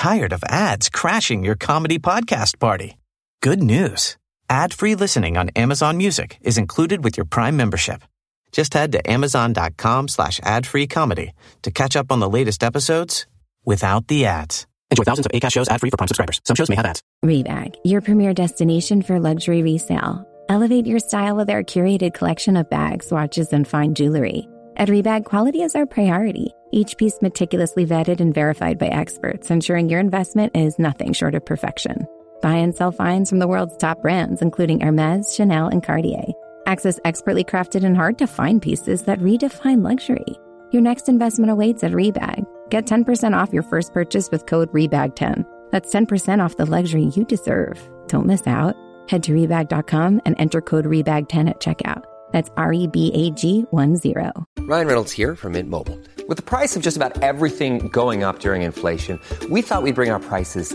tired of ads crashing your comedy podcast party? Good news. Ad-free listening on Amazon Music is included with your Prime membership. Just head to amazon.com slash ad-free comedy to catch up on the latest episodes without the ads. Enjoy thousands of ACAST shows ad-free for Prime subscribers. Some shows may have ads. Rebag, your premier destination for luxury resale. Elevate your style with our curated collection of bags, watches, and fine jewelry. At Rebag, quality is our priority. Each piece meticulously vetted and verified by experts, ensuring your investment is nothing short of perfection. Buy and sell finds from the world's top brands, including Hermes, Chanel, and Cartier. Access expertly crafted and hard to find pieces that redefine luxury. Your next investment awaits at Rebag. Get 10% off your first purchase with code REBAG10. That's 10% off the luxury you deserve. Don't miss out. Head to Rebag.com and enter code REBAG10 at checkout. That's R E B A G 1 0. Ryan Reynolds here from Mint Mobile. With the price of just about everything going up during inflation, we thought we'd bring our prices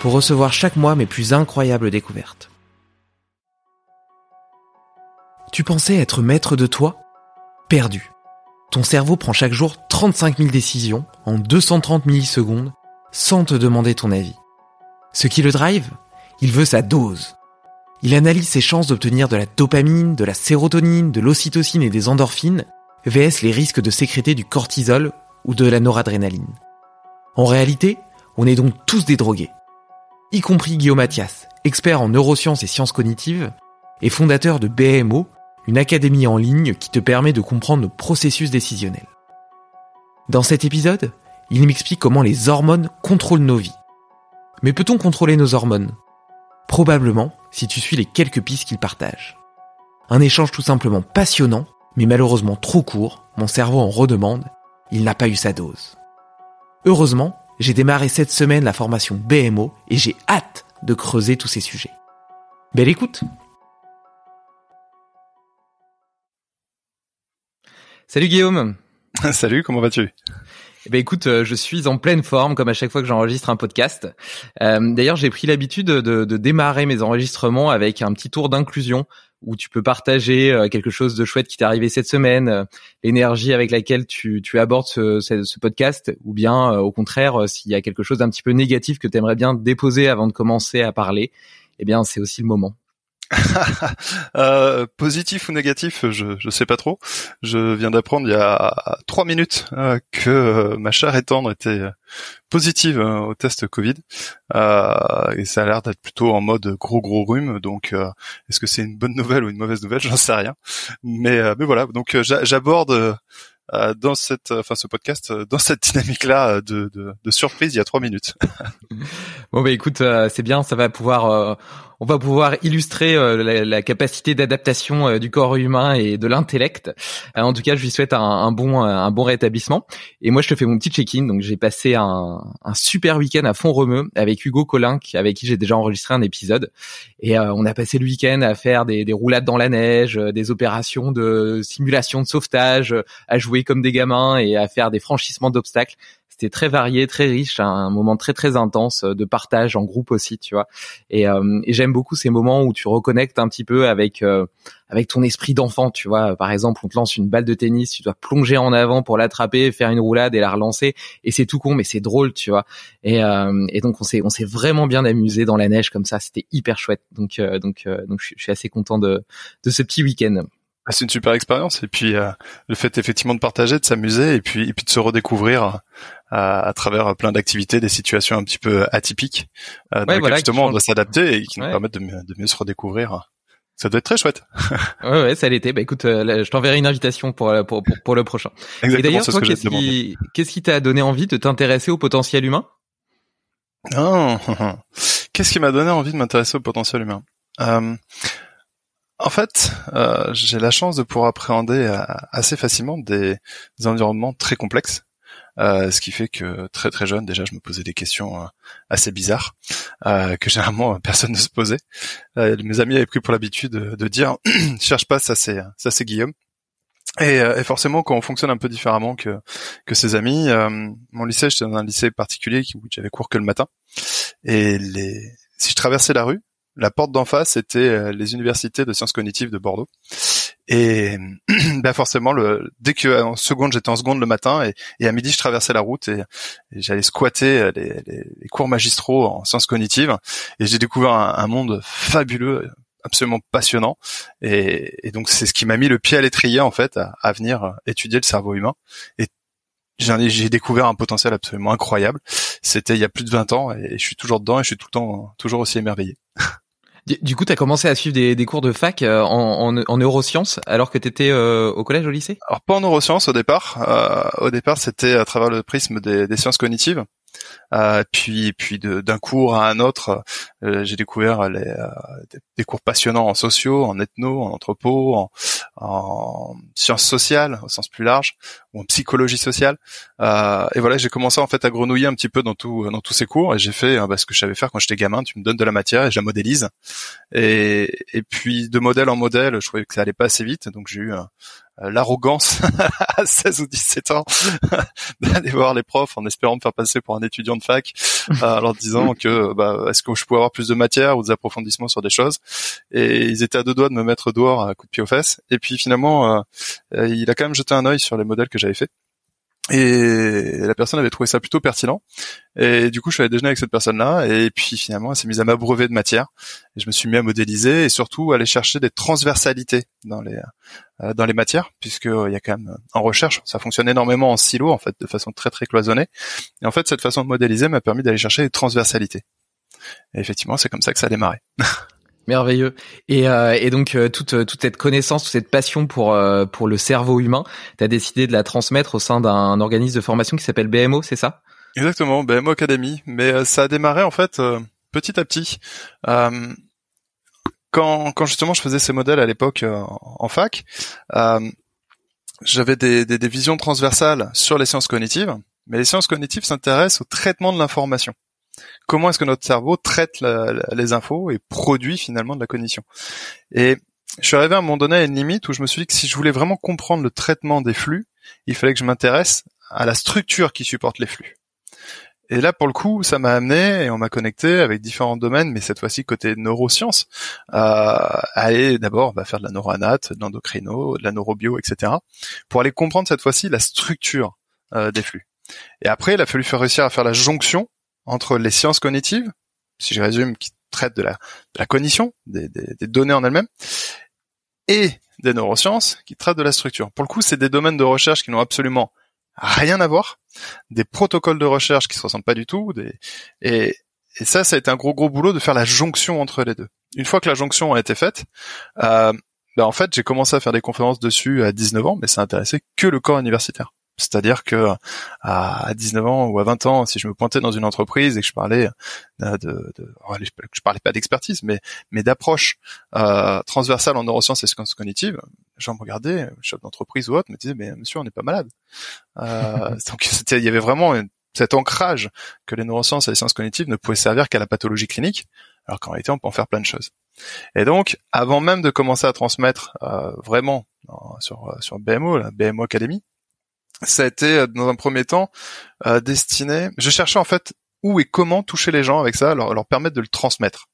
pour recevoir chaque mois mes plus incroyables découvertes. Tu pensais être maître de toi? Perdu. Ton cerveau prend chaque jour 35 000 décisions en 230 millisecondes sans te demander ton avis. Ce qui le drive? Il veut sa dose. Il analyse ses chances d'obtenir de la dopamine, de la sérotonine, de l'ocytocine et des endorphines, vs les risques de sécréter du cortisol ou de la noradrénaline. En réalité, on est donc tous des drogués. Y compris Guillaume Mathias, expert en neurosciences et sciences cognitives, et fondateur de BMO, une académie en ligne qui te permet de comprendre nos processus décisionnels. Dans cet épisode, il m'explique comment les hormones contrôlent nos vies. Mais peut-on contrôler nos hormones? Probablement, si tu suis les quelques pistes qu'il partage. Un échange tout simplement passionnant, mais malheureusement trop court, mon cerveau en redemande, il n'a pas eu sa dose. Heureusement, j'ai démarré cette semaine la formation BMO et j'ai hâte de creuser tous ces sujets. Belle écoute Salut Guillaume Salut, comment vas-tu? Eh ben écoute, euh, je suis en pleine forme comme à chaque fois que j'enregistre un podcast. Euh, D'ailleurs, j'ai pris l'habitude de, de, démarrer mes enregistrements avec un petit tour d'inclusion où tu peux partager euh, quelque chose de chouette qui t'est arrivé cette semaine, euh, l'énergie avec laquelle tu, abordes ce, podcast, ou bien au contraire, s'il y a quelque chose d'un petit peu négatif que tu aimerais bien déposer avant de commencer à parler, eh bien c'est aussi le moment. euh, positif ou négatif, je je sais pas trop. Je viens d'apprendre il y a trois minutes euh, que euh, ma chère et tendre était euh, positive au test Covid et ça a l'air d'être plutôt en mode gros gros rhume. Donc est-ce que c'est une bonne nouvelle ou une mauvaise nouvelle? J'en sais rien. Mais mais voilà. Donc j'aborde dans cette, enfin ce podcast, dans cette dynamique-là de, de, de, surprise il y a trois minutes. bon bah écoute, c'est bien, ça va pouvoir on va pouvoir illustrer euh, la, capacité d'adaptation euh, du corps humain et de l'intellect. Euh, en tout cas, je lui souhaite un, bon rétablissement. Et moi, je te fais mon petit check-in. Donc, j'ai passé un, super week-end à fond remeux avec Hugo Collin, avec qui j'ai déjà enregistré un épisode. Et on a passé le week-end à faire des roulades dans la neige, des opérations de simulation de sauvetage, à jouer comme des gamins et à faire des franchissements d'obstacles c'était très varié, très riche, un moment très très intense de partage en groupe aussi, tu vois. Et, euh, et j'aime beaucoup ces moments où tu reconnectes un petit peu avec euh, avec ton esprit d'enfant, tu vois. Par exemple, on te lance une balle de tennis, tu dois plonger en avant pour l'attraper, faire une roulade et la relancer, et c'est tout con, mais c'est drôle, tu vois. Et, euh, et donc on s'est on s'est vraiment bien amusé dans la neige comme ça, c'était hyper chouette. Donc donc donc je suis assez content de de ce petit week-end. Ah, c'est une super expérience et puis euh, le fait effectivement de partager, de s'amuser et puis et puis de se redécouvrir euh, à, travers plein d'activités, des situations un petit peu atypiques, euh, dans lesquelles justement on doit s'adapter et qui nous permettent de mieux, de mieux se redécouvrir. Ça doit être très chouette. ouais, ouais, ça l'était. Bah écoute, euh, je t'enverrai une invitation pour, pour, pour, pour le prochain. Exactement, et d'ailleurs, toi, qu'est-ce qui, qu'est-ce qui t'a donné envie de t'intéresser au potentiel humain? Oh, Qu'est-ce qui m'a donné envie de m'intéresser au potentiel humain? Euh, en fait, euh, j'ai la chance de pouvoir appréhender euh, assez facilement des, environnements très complexes. Euh, ce qui fait que très très jeune déjà je me posais des questions assez bizarres que généralement personne ne se posait. mes amis avaient pris pour l'habitude de, dire cherche pas ça c'est ça c'est Guillaume. Et, forcément, quand on fonctionne un peu différemment que que ses amis, mon lycée, j'étais dans un lycée particulier où j'avais cours que le matin. Et les, si je traversais la rue, la porte d'en face était euh, les universités de sciences cognitives de Bordeaux. Et bah forcément, le, dès que en seconde j'étais en seconde le matin et, à midi je traversais la route et, j'allais squatter euh, les, les, cours magistraux en sciences cognitives et j'ai découvert un, monde fabuleux, absolument passionnant. Et, donc c'est ce qui m'a mis le pied à l'étrier en fait à, à, venir étudier le cerveau humain. Et j'ai découvert un potentiel absolument incroyable. C'était il y a plus de 20 ans et je suis toujours dedans et je suis tout le temps toujours aussi émerveillé. Du coup, tu as commencé à suivre des, des cours de fac euh, en, en, en, neurosciences alors que tu étais euh, au collège, au lycée? Alors pas en neurosciences au départ. Euh, au départ, c'était à travers le prisme des, des sciences cognitives. Euh, puis puis d'un cours à un autre, euh, j'ai découvert les, euh, des cours passionnants en sociaux, en ethno, en anthropo, en sciences sociales au sens plus large, ou en psychologie sociale. et voilà, j'ai commencé en fait à grenouiller un petit peu dans tout dans tous ces cours et j'ai fait bah, ce que je savais faire quand j'étais gamin. Tu me donnes de la matière et je la modélise. Et, et puis de modèle en modèle, je trouvais que ça allait pas assez vite, donc j'ai eu un, euh, l'arrogance à 16 ou 17 ans d'aller voir les profs en espérant me faire passer pour un étudiant de fac euh, en leur disant que bah, est-ce que je pouvais avoir plus de matière ou des approfondissements sur des choses et ils étaient à deux doigts de me mettre dehors à coup de pied aux fesses et puis finalement euh, il a quand même jeté un œil sur les modèles que j'avais fait et la personne avait trouvé ça plutôt pertinent. Et du coup, je suis allé déjeuner avec cette personne-là. Et puis finalement, elle s'est mise à m'abreuver de matière. Et je me suis mis à modéliser et surtout à aller chercher des transversalités dans les euh, dans les matières, puisque euh, il y a quand même en recherche, ça fonctionne énormément en silo, en fait, de façon très très cloisonnée. Et en fait, cette façon de modéliser m'a permis d'aller chercher des transversalités. Et effectivement, c'est comme ça que ça a démarré. Merveilleux. Et, euh, donc euh, toute toute cette connaissance, toute cette passion pour euh, le cerveau humain, tu décidé de la transmettre au sein d'un organisme de formation qui s'appelle BMO, c'est ça? Exactement, BMO Academy. Mais ça a démarré en fait petit à petit. quand justement je faisais ces modèles à l'époque en fac, j'avais des visions transversales sur les sciences cognitives, mais les sciences cognitives s'intéressent au traitement de l'information comment est-ce que notre cerveau traite les infos et produit finalement de la cognition. Et je suis arrivé à un moment donné à une limite où je me suis dit que si je voulais vraiment comprendre le traitement des flux, il fallait que je m'intéresse à la structure qui supporte les flux. Et là, pour le coup, ça m'a amené et on m'a connecté avec différents domaines, mais cette fois-ci côté neurosciences, à aller d'abord bah, faire de la neuroanate, de l'endocrino, de la neurobio, etc., pour aller comprendre cette fois-ci la structure euh, des flux. Et après, il a fallu faire réussir à faire la jonction entre les sciences cognitives, si je résume, qui traitent de la, de la cognition, des, des, des données en elles-mêmes, et des neurosciences qui traitent de la structure. Pour le coup, c'est des domaines de recherche qui n'ont absolument rien à voir, des protocoles de recherche qui se ressemblent pas du tout, des, et, et ça, ça a été un gros gros boulot de faire la jonction entre les deux. Une fois que la jonction a été faite, euh, ben en fait, j'ai commencé à faire des conférences dessus à 19 ans, mais ça intéressait que le corps universitaire. C'est-à-dire que à 19 ans ou à 20 ans, si je me pointais dans une entreprise et que je parlais de, de, de je parlais pas d'expertise, mais mais d'approche euh, transversale en neurosciences et sciences cognitives, les gens me regardaient, chef d'entreprise ou autre, me disaient mais monsieur on n'est pas malade. Euh, donc il y avait vraiment cet ancrage que les neurosciences et les sciences cognitives ne pouvaient servir qu'à la pathologie clinique, alors qu'en réalité on peut en faire plein de choses. Et donc, avant même de commencer à transmettre euh, vraiment sur sur BMO, la BMO Academy, ça a été euh, dans un premier temps euh, destiné. Je cherchais en fait où et comment toucher les gens avec ça, leur, leur permettre de le transmettre.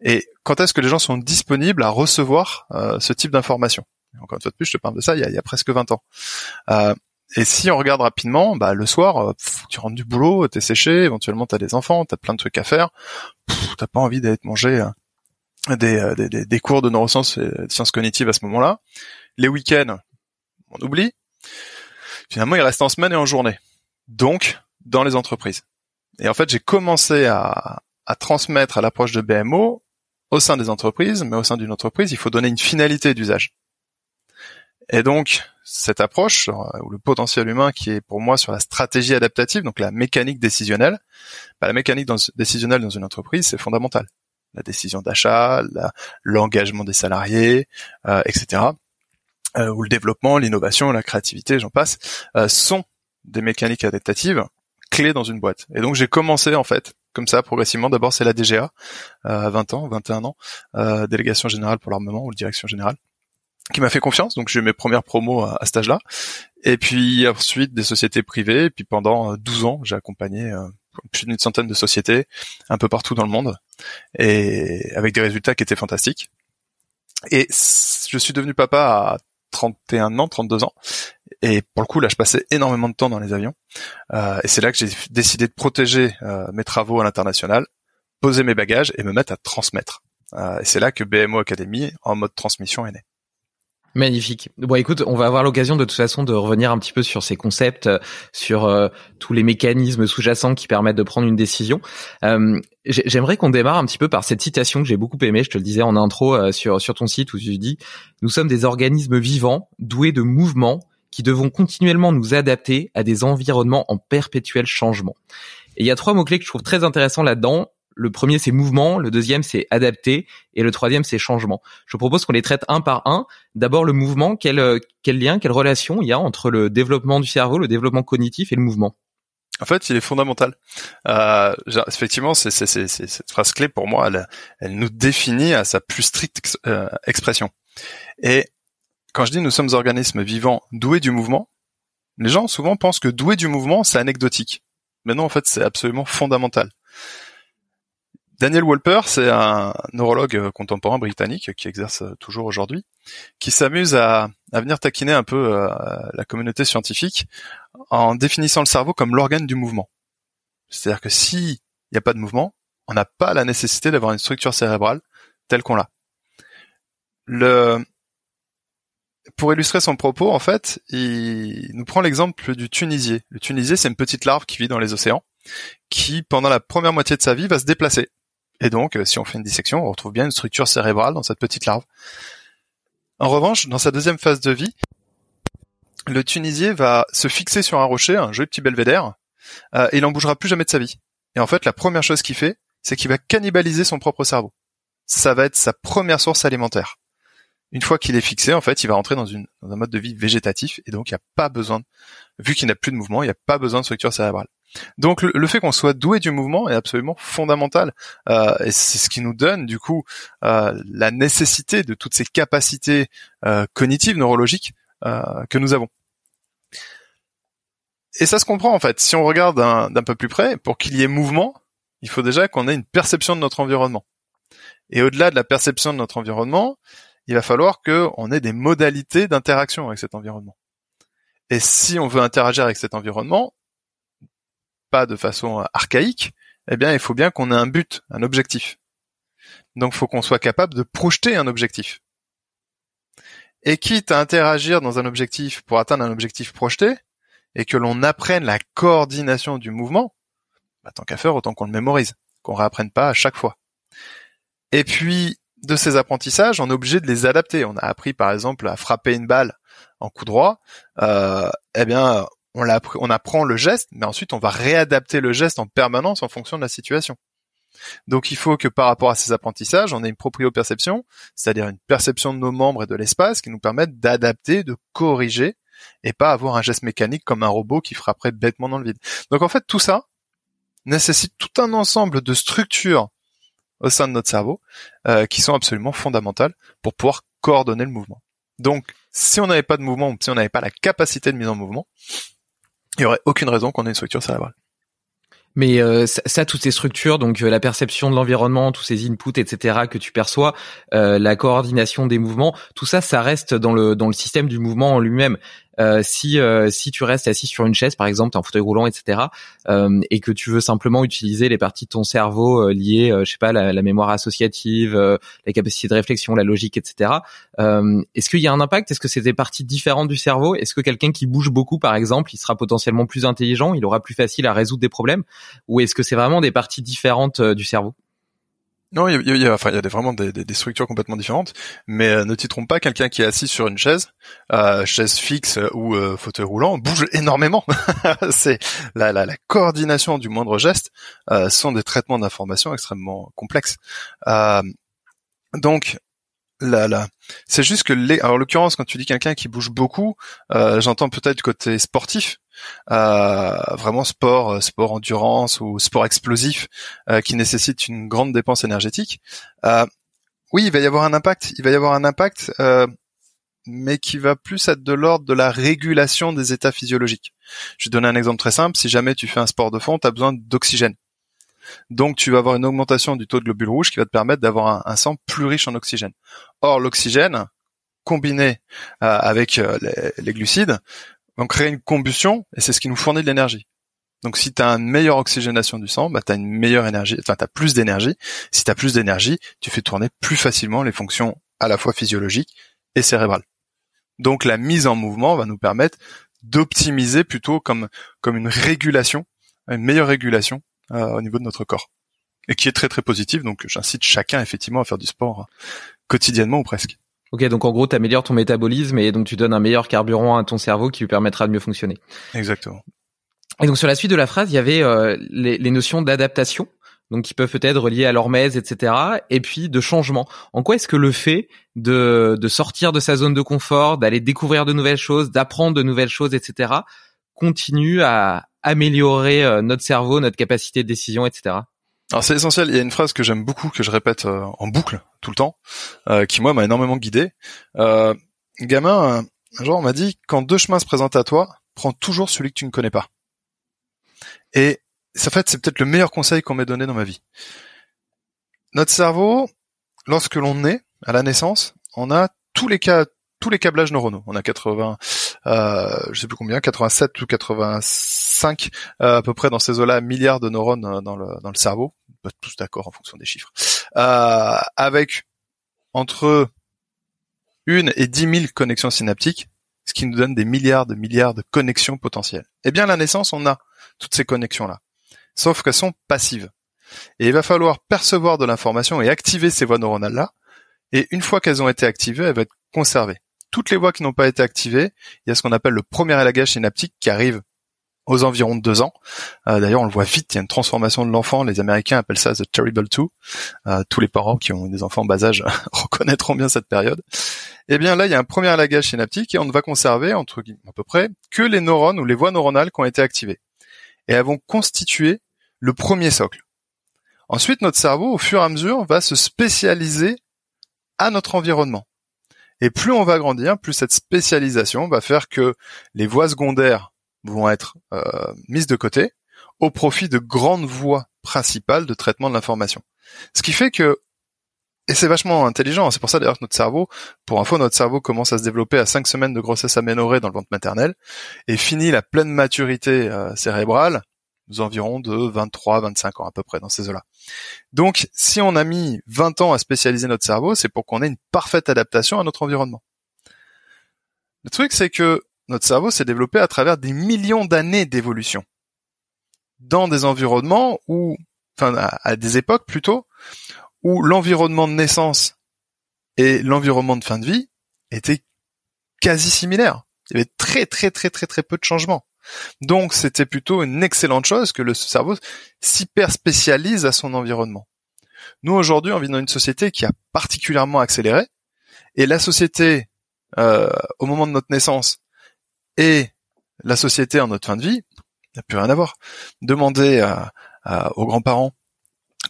Et quand est-ce que les gens sont disponibles à recevoir euh, ce type d'information Encore une fois de plus, je te parle de ça il y a, il y a presque 20 ans. Euh, et si on regarde rapidement, bah, le soir, euh, tu rentres du boulot, t'es séché, éventuellement t'as des enfants, t'as plein de trucs à faire, t'as pas envie d'aller te manger des, des, des, des, cours de neurosciences et de sciences cognitives à ce moment-là. Les week-ends, on oublie. Finalement, il reste en semaine et en journée. Donc, dans les entreprises. Et en fait, j'ai commencé à, à transmettre à l'approche de BMO au sein des entreprises, mais au sein d'une entreprise, il faut donner une finalité d'usage. Et donc, cette approche, euh, ou le potentiel humain qui est pour moi sur la stratégie adaptative, donc la mécanique décisionnelle, bah, la mécanique décisionnelle dans une entreprise, c'est fondamental. La décision d'achat, l'engagement des salariés, euh, etc. Euh, ou le développement, l'innovation, la créativité, j'en passe, sont des mécaniques adaptatives clés dans une boîte. Et donc j'ai commencé en fait comme ça progressivement. D'abord c'est la DGA à 20 ans, 21 ans, délégation générale pour l'armement ou direction générale qui m'a fait confiance. Donc j'ai eu mes premières promos à, à cet âge-là. Et puis ensuite des sociétés privées. Et puis pendant 12 ans, j'ai accompagné euh, plus d'une centaine de sociétés un peu partout dans le monde et avec des résultats qui étaient fantastiques. Et je suis devenu papa à 31 ans, 32 ans. Et pour le coup, là, je passais énormément de temps dans les avions. Euh, et c'est là que j'ai décidé de protéger euh, mes travaux à l'international, poser mes bagages et me mettre à transmettre. Euh, et c'est là que BMO Academy, en mode transmission, est né. Magnifique. Bon, écoute, on va avoir l'occasion de toute façon de revenir un petit peu sur ces concepts, euh, sur euh, tous les mécanismes sous-jacents qui permettent de prendre une décision. Euh, J'aimerais qu'on démarre un petit peu par cette citation que j'ai beaucoup aimée. Je te le disais en intro sur sur ton site où tu dis "Nous sommes des organismes vivants, doués de mouvements, qui devons continuellement nous adapter à des environnements en perpétuel changement." Et il y a trois mots clés que je trouve très intéressants là-dedans le premier c'est mouvement, le deuxième c'est adapter et le troisième c'est changement. Je propose qu'on les traite un par un. D'abord le mouvement, quel, euh, quel lien, quelle relation il y a entre le développement du cerveau, le développement cognitif et le mouvement? En fait, il est fondamental. Euh, effectivement, c'est, cette phrase clé pour moi, elle, elle, nous définit à sa plus stricte euh, expression. Et quand je dis nous sommes organismes vivants doués du mouvement, les gens souvent pensent que doués du mouvement, c'est anecdotique. Mais non, en fait, c'est absolument fondamental. Daniel Wolper, c'est un neurologue euh, contemporain britannique qui exerce euh, toujours aujourd'hui, qui s'amuse à, venir taquiner un peu euh, la communauté scientifique en définissant le cerveau comme l'organe du mouvement. C'est-à-dire que s'il n'y a pas de mouvement, on n'a pas la nécessité d'avoir une structure cérébrale telle qu'on l'a. Le... Pour illustrer son propos, en fait, il nous prend l'exemple du tunisier. Le tunisier, c'est une petite larve qui vit dans les océans, qui, pendant la première moitié de sa vie, va se déplacer et donc, euh, si on fait une dissection, on retrouve bien une structure cérébrale dans cette petite larve. En revanche, dans sa deuxième phase de vie, le Tunisier va se fixer sur un rocher, un joli petit belvédère, euh, et il n'en bougera plus jamais de sa vie. Et en fait, la première chose qu'il fait, c'est qu'il va cannibaliser son propre cerveau. Ça va être sa première source alimentaire. Une fois qu'il est fixé, en fait, il va une, dans un mode de vie végétatif, et donc il n'y a pas besoin, vu qu'il n'a plus de mouvement, il n'y a pas besoin de structure cérébrale. Donc le, fait qu'on soit doué du mouvement est absolument fondamental euh, et c'est ce qui nous donne du coup euh, la nécessité de toutes ces capacités euh, cognitives neurologiques que nous avons. Et ça se comprend en fait. Si on regarde d'un peu plus près, pour qu'il y ait mouvement, il faut déjà qu'on ait une perception de notre environnement. Et au-delà de la perception de notre environnement, il va falloir qu'on ait des modalités d'interaction avec cet environnement. Et si on veut interagir avec cet environnement, de façon archaïque, eh bien, il faut bien qu'on ait un but, un objectif. Donc, faut qu'on soit capable de projeter un objectif. Et quitte à interagir dans un objectif pour atteindre un objectif projeté, et que l'on apprenne la coordination du mouvement, bah, tant qu'à faire, autant qu'on le mémorise, qu'on réapprenne pas à chaque fois. Et puis, de ces apprentissages, on est obligé de les adapter. On a appris, par exemple, à frapper une balle en coup droit. Euh, eh bien, on, apprend le geste, mais ensuite on va réadapter le geste en permanence en fonction de la situation. Donc il faut que par rapport à ces apprentissages, on ait une proprioperception, c'est-à-dire une perception de nos membres et de l'espace qui nous permettent d'adapter, de corriger, et pas avoir un geste mécanique comme un robot qui frapperait bêtement dans le vide. Donc en fait tout ça nécessite tout un ensemble de structures au sein de notre cerveau euh, qui sont absolument fondamentales pour pouvoir coordonner le mouvement. Donc si on n'avait pas de mouvement ou si on n'avait pas la capacité de mise en mouvement, il y aurait aucune raison qu'on ait une structure cérébrale. Mais euh, ça, toutes ces structures, donc euh, la perception de l'environnement, tous ces inputs, etc. que tu perçois, euh, la coordination des mouvements, tout ça, ça reste dans le dans le système du mouvement en lui-même. Euh, si euh, si tu restes assis sur une chaise, par exemple, en fauteuil roulant, etc., euh, et que tu veux simplement utiliser les parties de ton cerveau liées, je sais pas, la, la mémoire associative, la capacité de réflexion, la logique, etc. Est-ce qu'il y a un impact? Est-ce que c'est des parties différentes du cerveau? Est-ce que quelqu'un qui bouge beaucoup, par exemple, il sera potentiellement plus intelligent, il aura plus facile à résoudre des problèmes, ou est-ce que c'est vraiment des parties différentes du cerveau? Non, il y a, vraiment des, structures complètement différentes, mais euh, ne t'y trompe pas, quelqu'un qui est assis sur une chaise, euh, chaise fixe ou euh, fauteuil roulant, bouge énormément. c'est la, la, coordination du moindre geste sont des traitements d'information extrêmement complexes. donc, là, là, c'est juste que, les, en l'occurrence, quand tu dis quelqu'un qui bouge beaucoup, j'entends peut-être côté sportif, euh, vraiment sport, euh, sport endurance ou sport explosif euh, qui nécessite une grande dépense énergétique. oui, il va y avoir un impact. Il va y avoir un impact, mais qui va plus être de l'ordre de la régulation des états physiologiques. Je vais donner un exemple très simple. Si jamais tu fais un sport de fond, tu as besoin d'oxygène. Donc tu vas avoir une augmentation du taux de globules rouges qui va te permettre d'avoir un, sang plus riche en oxygène. Or l'oxygène, combiné avec les, glucides, on crée une combustion et c'est ce qui nous fournit de l'énergie. Donc si tu as une meilleure oxygénation du sang, bah tu as une meilleure énergie, enfin tu plus d'énergie. Si tu as plus d'énergie, tu fais tourner plus facilement les fonctions à la fois physiologiques et cérébrales. Donc la mise en mouvement va nous permettre d'optimiser plutôt comme comme une régulation, une meilleure régulation euh, au niveau de notre corps et qui est très très positive. Donc j'incite chacun effectivement à faire du sport quotidiennement ou presque. Ok, donc en gros, tu améliores ton métabolisme et donc tu donnes un meilleur carburant à ton cerveau qui lui permettra de mieux fonctionner. Exactement. Et donc sur la suite de la phrase, il y avait euh, les, les, notions d'adaptation, donc qui peuvent peut-être relier à l'hormèse, etc. Et puis de changement. En quoi est-ce que le fait de, de sortir de sa zone de confort, d'aller découvrir de nouvelles choses, d'apprendre de nouvelles choses, etc., continue à améliorer euh, notre cerveau, notre capacité de décision, etc. Alors c'est essentiel. Il y a une phrase que j'aime beaucoup, que je répète euh, en boucle tout le temps, euh, qui moi m'a énormément guidé. Euh, gamin, un jour on m'a dit quand deux chemins se présentent à toi, prends toujours celui que tu ne connais pas. Et en fait, c'est peut-être le meilleur conseil qu'on m'ait donné dans ma vie. Notre cerveau, lorsque l'on naît à la naissance, on a tous les cas, tous les câblages neuronaux. On a 80, euh, je sais plus combien, 87 ou 85 euh, à peu près dans ces eaux-là milliards de neurones dans le dans le cerveau. Pas tous d'accord en fonction des chiffres. Euh, avec entre une et dix mille connexions synaptiques, ce qui nous donne des milliards de milliards de connexions potentielles. Eh bien, à la naissance, on a toutes ces connexions-là, sauf qu'elles sont passives. Et il va falloir percevoir de l'information et activer ces voies neuronales-là. Et une fois qu'elles ont été activées, elles vont être conservées toutes les voies qui n'ont pas été activées, il y a ce qu'on appelle le premier élagage synaptique qui arrive aux environs de deux ans. Euh, d'ailleurs, on le voit vite, il y a une transformation de l'enfant. Les Américains appellent ça the terrible two. Euh, tous les parents qui ont des enfants en bas âge reconnaîtront bien cette période. Eh bien là, il y a un premier élagage synaptique et on ne va conserver, entre à peu près, que les neurones ou les voies neuronales qui ont été activées. Et elles vont constituer le premier socle. Ensuite, notre cerveau, au fur et à mesure, va se spécialiser à notre environnement. Et plus on va grandir, plus cette spécialisation va faire que les voies secondaires vont être euh, mises de côté au profit de grandes voies principales de traitement de l'information. Ce qui fait que et c'est vachement intelligent, c'est pour ça d'ailleurs que notre cerveau, pour info, notre cerveau commence à se développer à 5 semaines de grossesse aménorée dans le ventre maternel et finit la pleine maturité euh, cérébrale nous environs de 23, 25 ans à peu près dans ces eaux-là. Donc, si on a mis 20 ans à spécialiser notre cerveau, c'est pour qu'on ait une parfaite adaptation à notre environnement. Le truc, c'est que notre cerveau s'est développé à travers des millions d'années d'évolution. Dans des environnements où, enfin, à des époques plutôt, où l'environnement de naissance et l'environnement de fin de vie étaient quasi similaires. Il y avait très très très très très peu de changements. Donc c'était plutôt une excellente chose que le cerveau s'hyper spécialise à son environnement. Nous aujourd'hui, on vit dans une société qui a particulièrement accéléré, et la société euh, au moment de notre naissance et la société en notre fin de vie, n'a plus rien à voir. Demandez aux grands-parents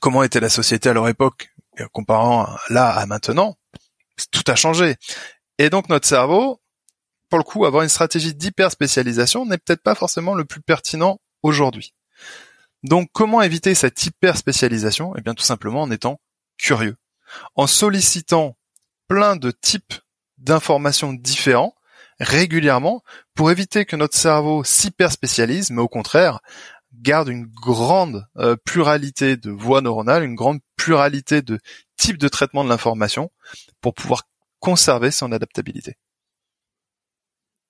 comment était la société à leur époque, comparant là à maintenant, tout a changé. Et donc notre cerveau, pour le coup, avoir une stratégie d'hyper spécialisation n'est peut-être pas forcément le plus pertinent aujourd'hui. Donc, comment éviter cette hyper spécialisation Eh bien, tout simplement en étant curieux, en sollicitant plein de types d'informations différents, régulièrement pour éviter que notre cerveau s'hyper spécialise, mais au contraire garde une grande euh, pluralité de voies neuronales, une grande pluralité de types de traitement de l'information pour pouvoir conserver son adaptabilité.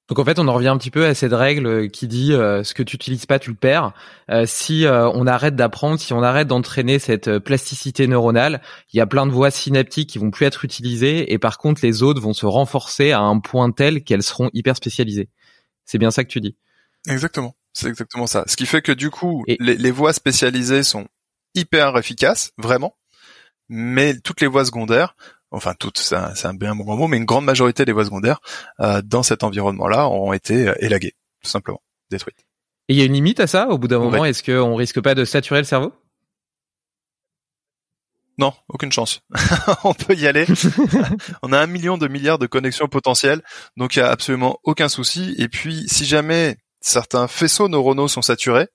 Donc en fait, on en revient un petit peu à cette règle qui dit euh, ce que tu utilises pas, tu le perds. Euh, si euh, on arrête d'apprendre, si on arrête d'entraîner cette plasticité neuronale, il y a plein de voies synaptiques qui vont plus être utilisées et par contre les autres vont se renforcer à un point tel qu'elles seront hyper spécialisées. C'est bien ça que tu dis. Exactement. C'est exactement ça. Ce qui fait que du coup, les, les voies spécialisées sont hyper efficaces, vraiment, mais toutes les voies secondaires enfin toutes, c'est un, bien bon mot, mais une grande majorité des voies secondaires euh, dans cet environnement-là ont été euh, élaguées, tout simplement, détruites. Et il y a une limite à ça Au bout d'un moment, est-ce qu'on risque pas de saturer le cerveau? Non, aucune chance. on peut y aller. on a un million de milliards de connexions potentielles, donc il y a absolument aucun souci. Et puis, si jamais certains faisceaux neuronaux sont saturés,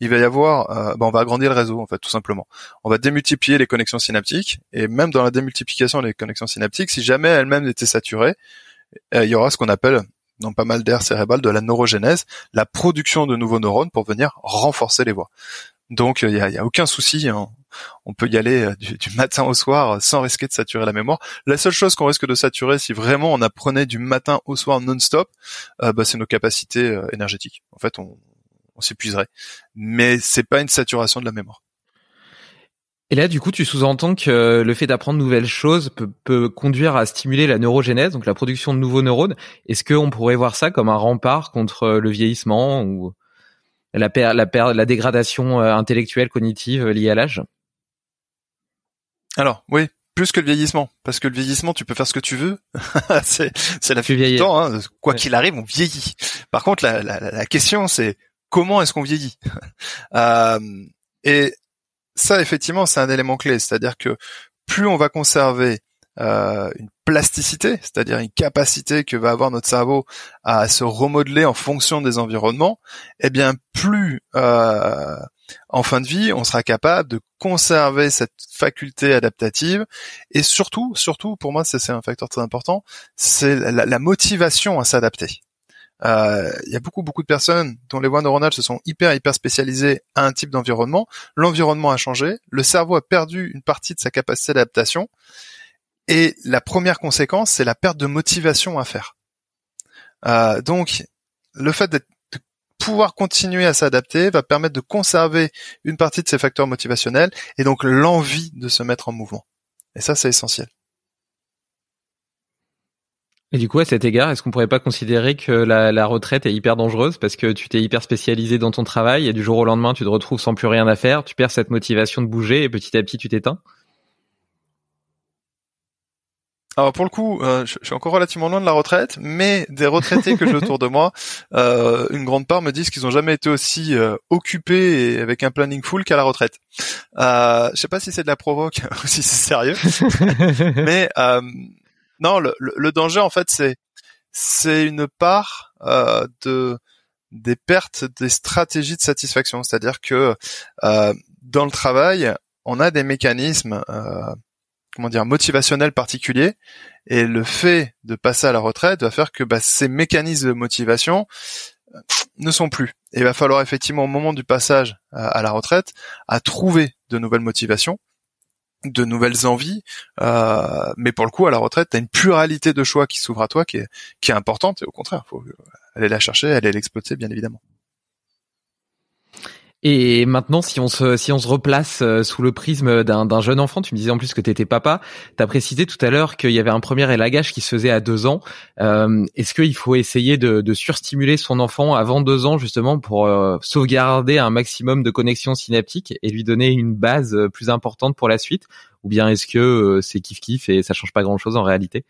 il va y avoir, euh, ben, on va agrandir le réseau en fait tout simplement. On va démultiplier les connexions synaptiques et même dans la démultiplication des connexions synaptiques, si jamais elles-mêmes étaient saturées, euh, il y aura ce qu'on appelle dans pas mal d'air cérébral de la neurogénèse, la production de nouveaux neurones pour venir renforcer les voies. Donc il y a, a, aucun souci, hein on peut y aller euh, du, matin au soir euh, sans risquer de saturer la mémoire. La seule chose qu'on risque de saturer si vraiment on apprenait du matin au soir non-stop, euh, bah, c'est nos capacités énergétiques. En fait, on, s'épuiserait. Mais c'est pas une saturation de la mémoire. Et là, du coup, tu sous-entends que le fait d'apprendre nouvelles choses peut, conduire à stimuler la neurogénèse, donc la production de nouveaux neurones. Est-ce qu'on pourrait voir ça comme un rempart contre le vieillissement ou la dégradation intellectuelle, cognitive liée à l'âge? Alors oui, plus que le vieillissement, parce que le vieillissement, tu peux faire ce que tu veux. c'est c'est la fuite du temps. Hein. Quoi qu'il arrive, on vieillit. Par contre, la, la, la question, c'est comment est-ce qu'on vieillit euh, Et ça, effectivement, c'est un élément clé. C'est-à-dire que plus on va conserver euh, une plasticité, c'est-à-dire une capacité que va avoir notre cerveau à se remodeler en fonction des environnements, eh bien plus euh, en fin de vie, on sera capable de conserver cette faculté adaptative et surtout, surtout pour moi, c'est un facteur très important, c'est la, motivation à s'adapter. Euh, il y a beaucoup beaucoup de personnes dont les voies neuronales se sont hyper hyper spécialisées à un type d'environnement. L'environnement a changé, le cerveau a perdu une partie de sa capacité d'adaptation et la première conséquence, c'est la perte de motivation à faire. Euh, donc, le fait d'être pouvoir continuer à s'adapter va permettre de conserver une partie de ces facteurs motivationnels et donc l'envie de se mettre en mouvement. Et ça, c'est essentiel. Et du coup, à cet égard, est-ce qu'on pourrait pas considérer que la, retraite est hyper dangereuse parce que tu t'es hyper spécialisé dans ton travail et du jour au lendemain, tu te retrouves sans plus rien à faire, tu perds cette motivation de bouger et petit à petit, tu t'éteins? Alors pour le coup, euh, je, suis encore relativement loin de la retraite, mais des retraités que j'ai autour de moi, euh, une grande part me disent qu'ils ont jamais été aussi euh, occupés et avec un planning full qu'à la retraite. Euh, je sais pas si c'est de la provoque ou si c'est sérieux, mais non, le, le, danger en fait c'est c'est une part de des pertes des stratégies de satisfaction, c'est-à-dire que dans le travail, on a des mécanismes comment dire motivationnel particulier et le fait de passer à la retraite va faire que bah, ces mécanismes de motivation euh, ne sont plus. Il va falloir effectivement au moment du passage à, la retraite à trouver de nouvelles motivations, de nouvelles envies. Euh, mais pour le coup, à la retraite, tu as une pluralité de choix qui s'ouvre à toi qui est, qui est importante. Et au contraire, faut aller la chercher, aller l'exploiter, bien évidemment. Et maintenant, si on se, si on se replace euh, sous le prisme d'un jeune enfant, tu me disais en plus que tu étais papa, tu as précisé tout à l'heure qu'il y avait un premier élagage qui se faisait à deux ans. Euh, Est-ce qu'il faut essayer de, de, surstimuler son enfant avant deux ans justement pour euh, sauvegarder un maximum de connexions synaptiques et lui donner une base plus importante pour la suite? Ou bien est-ce que c'est kiff-kiff et ça change pas grand-chose en réalité?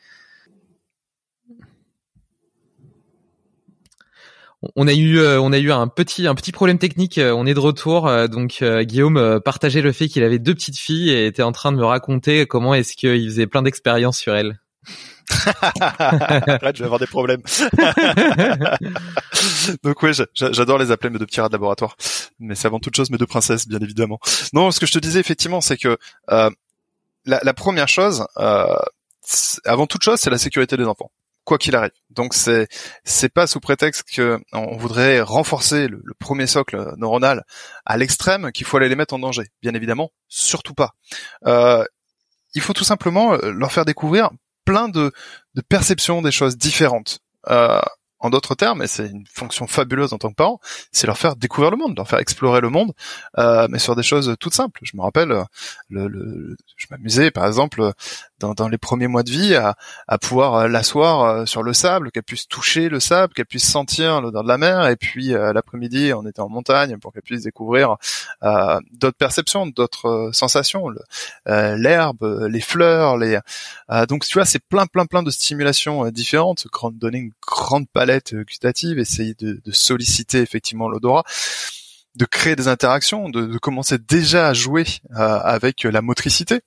On a eu, euh, on a eu un petit, un petit problème technique. Euh, on est de retour. Euh, donc Guillaume partageait le fait qu'il avait deux petites filles et était en train de me raconter comment est-ce qu'il faisait plein d'expériences sur elles. Arrête, je vais avoir des problèmes. Donc oui, j'adore les appeler mes deux petits rats de laboratoire. Mais c'est avant toute chose mes deux princesses, bien évidemment. Non, ce que je te disais effectivement, c'est que la, la, première chose, avant toute chose, c'est la sécurité des enfants. Quoi qu'il arrive. Donc c'est c'est pas sous prétexte que on voudrait renforcer le, premier socle neuronal à l'extrême qu'il faut aller les mettre en danger. Bien évidemment, surtout pas. Euh, il faut tout simplement leur faire découvrir plein de, de perceptions des choses différentes. Euh, en d'autres termes, et c'est une fonction fabuleuse en tant que parent, c'est leur faire découvrir le monde, leur faire explorer le monde, euh, mais sur des choses toutes simples. Je me rappelle, le, le je m'amusais par exemple dans, dans, les premiers mois de vie à, pouvoir euh, l'asseoir euh, sur le sable, qu'elle puisse toucher le sable, qu'elle puisse sentir l'odeur de la mer, et puis euh, l'après-midi on était en montagne pour qu'elle puisse découvrir d'autres perceptions, d'autres sensations, l'herbe, les fleurs, les donc tu vois c'est plein plein plein de stimulations différentes, donner une grande palette gustative, essayer de, de solliciter effectivement l'odorat de créer des interactions, de, de commencer déjà à jouer avec la motricité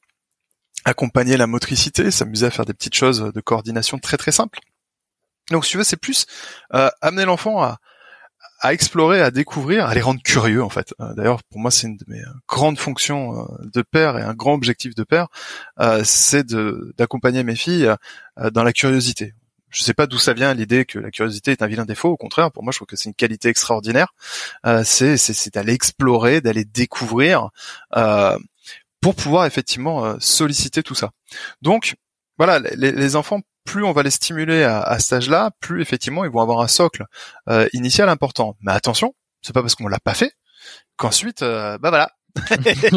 accompagner la motricité, s'amuser à faire des petites choses de coordination très très simples. Donc si tu veux, c'est plus euh, amener l'enfant à, à explorer, à découvrir, à les rendre curieux en fait. Euh, d'ailleurs, pour moi, c'est une de mes grandes fonctions euh, de père et un grand objectif de père, c'est d'accompagner mes filles dans la curiosité. Je sais pas d'où ça vient l'idée que la curiosité est un vilain défaut. Au contraire, pour moi, je trouve que c'est une qualité extraordinaire. c'est c'est d'aller explorer, d'aller découvrir pour pouvoir effectivement euh, solliciter tout ça. Donc voilà, les, enfants, plus on va les stimuler à, à cet âge-là, plus effectivement ils vont avoir un socle euh, initial important. Mais attention, c'est pas parce qu'on l'a pas fait qu'ensuite, euh, bah voilà,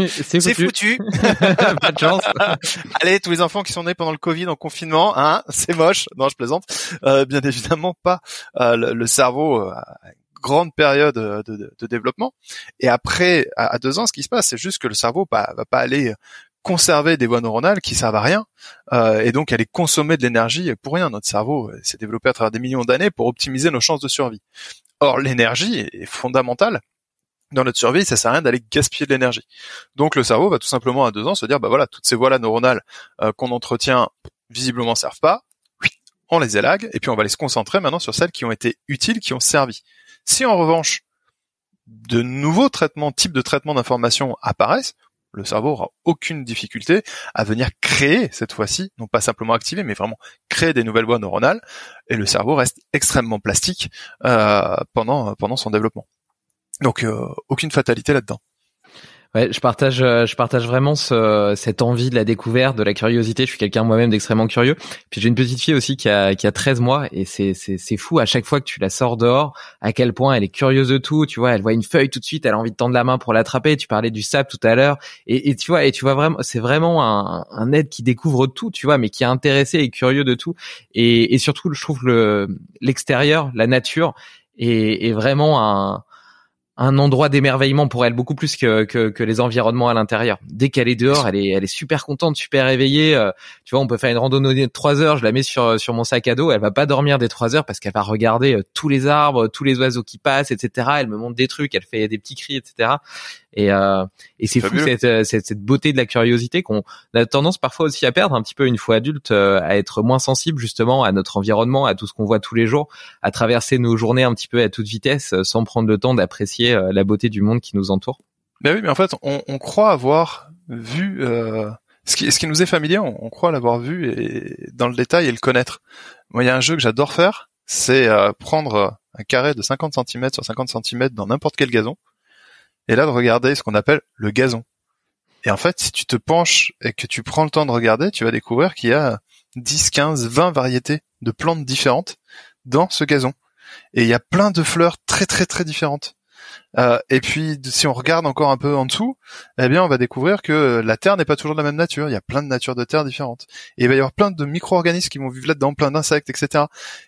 c'est foutu. pas de chance. Allez, tous les enfants qui sont nés pendant le Covid en confinement, hein, c'est moche. Non, je plaisante. Euh, bien évidemment pas. Euh, le, le, cerveau grande période euh, de, de, développement. Et après, à, deux ans, ce qui se passe, c'est juste que le cerveau bah, va pas aller conserver des voies neuronales qui servent à rien euh, et donc aller consommer de l'énergie pour rien. Notre cerveau euh, s'est développé à travers des millions d'années pour optimiser nos chances de survie. Or, l'énergie est fondamentale dans notre survie, ça sert à rien d'aller gaspiller de l'énergie. Donc le cerveau va tout simplement à deux ans se dire bah voilà toutes ces voies neuronales qu'on entretient visiblement servent pas, on les élague et puis on va aller se concentrer maintenant sur celles qui ont été utiles, qui ont servi. Si en revanche de nouveaux traitements, types de traitements d'information apparaissent, le cerveau aura aucune difficulté à venir créer cette fois-ci, non pas simplement activer, mais vraiment créer des nouvelles voies neuronales, et le cerveau reste extrêmement plastique euh, pendant son développement. Donc euh, aucune fatalité là-dedans. Ouais, je partage, euh, je partage vraiment ce, cette envie de la découverte, de la curiosité. Je suis quelqu'un moi-même d'extrêmement curieux. Puis j'ai une petite fille aussi qui a, qui a 13 mois et c'est, c'est, c'est fou à chaque fois que tu la sors dehors, à quel point elle est curieuse de tout. Tu vois, elle voit une feuille tout de suite, elle a envie de tendre la main pour l'attraper. Tu parlais du sable tout à l'heure et, et, tu vois, et tu vois vraiment, c'est vraiment un, un aide qui découvre tout, tu vois, mais qui est intéressé et curieux de tout. Et, et surtout, je trouve le l'extérieur, la nature est, est vraiment un un endroit d'émerveillement pour elle beaucoup plus que, que, les environnements à l'intérieur. Dès qu'elle est dehors, elle est, elle est super contente, super éveillée. Euh, tu vois, on peut faire une randonnée de trois heures, je la mets sur, sur mon sac à dos, elle va pas dormir des trois heures parce qu'elle va regarder euh, tous les arbres, tous les oiseaux qui passent, etc. Elle me montre des trucs, elle fait des petits cris, etc. Et, euh, et c'est fou cette, euh, cette, cette, beauté de la curiosité qu'on a tendance parfois aussi à perdre un petit peu une fois adulte, euh, à être moins sensible justement à notre environnement, à tout ce qu'on voit tous les jours, à traverser nos journées un petit peu à toute vitesse, euh, sans prendre le temps d'apprécier la beauté du monde qui nous entoure. Ben oui, mais en fait, on, on croit avoir vu euh, ce, qui, ce qui nous est familier, on, on croit l'avoir vu et dans le détail et le connaître. Moi, il y a un jeu que j'adore faire, c'est prendre un carré de 50 cm sur 50 cm dans n'importe quel gazon, et là de regarder ce qu'on appelle le gazon. Et en fait, si tu te penches et que tu prends le temps de regarder, tu vas découvrir qu'il y a 10, 15, 20 variétés de plantes différentes dans ce gazon. Et il y a plein de fleurs très très très différentes. Euh, et puis, si on regarde encore un peu en dessous, eh bien, on va découvrir que la Terre n'est pas toujours de la même nature. Il y a plein de natures de Terre différentes. Et il va y avoir plein de micro-organismes qui vont vivre là-dedans, plein d'insectes, etc.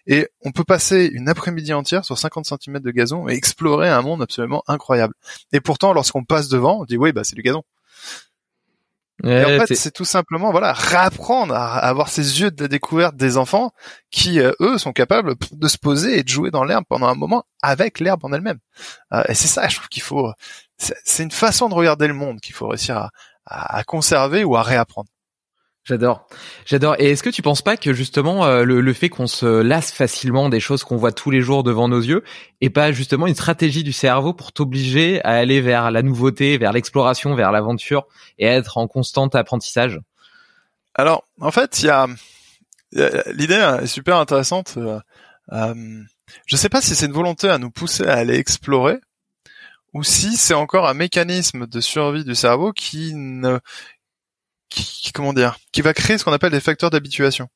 Et on peut passer une après-midi entière sur 50 cm de gazon et explorer un monde absolument incroyable. Et pourtant, lorsqu'on passe devant, on dit oui, bah c'est du gazon et en fait, c'est tout simplement voilà réapprendre à avoir ces yeux de la découverte des enfants qui euh, eux sont capables de se poser et de jouer dans l'herbe pendant un moment avec l'herbe en elle-même. Euh, et c'est ça, je trouve qu'il faut. C'est une façon de regarder le monde qu'il faut réussir à, à conserver ou à réapprendre. J'adore, j'adore. Et est-ce que tu penses pas que justement euh, le, fait qu'on se lasse facilement des choses qu'on voit tous les jours devant nos yeux est pas justement une stratégie du cerveau pour t'obliger à aller vers la nouveauté, vers l'exploration, vers l'aventure et à être en constant apprentissage? Alors, en fait, il y a l'idée est super intéressante. Euh, euh, je sais pas si c'est une volonté à nous pousser à aller explorer, ou si c'est encore un mécanisme de survie du cerveau qui ne, qui, comment dire, qui va créer ce qu'on appelle des facteurs d'habituation.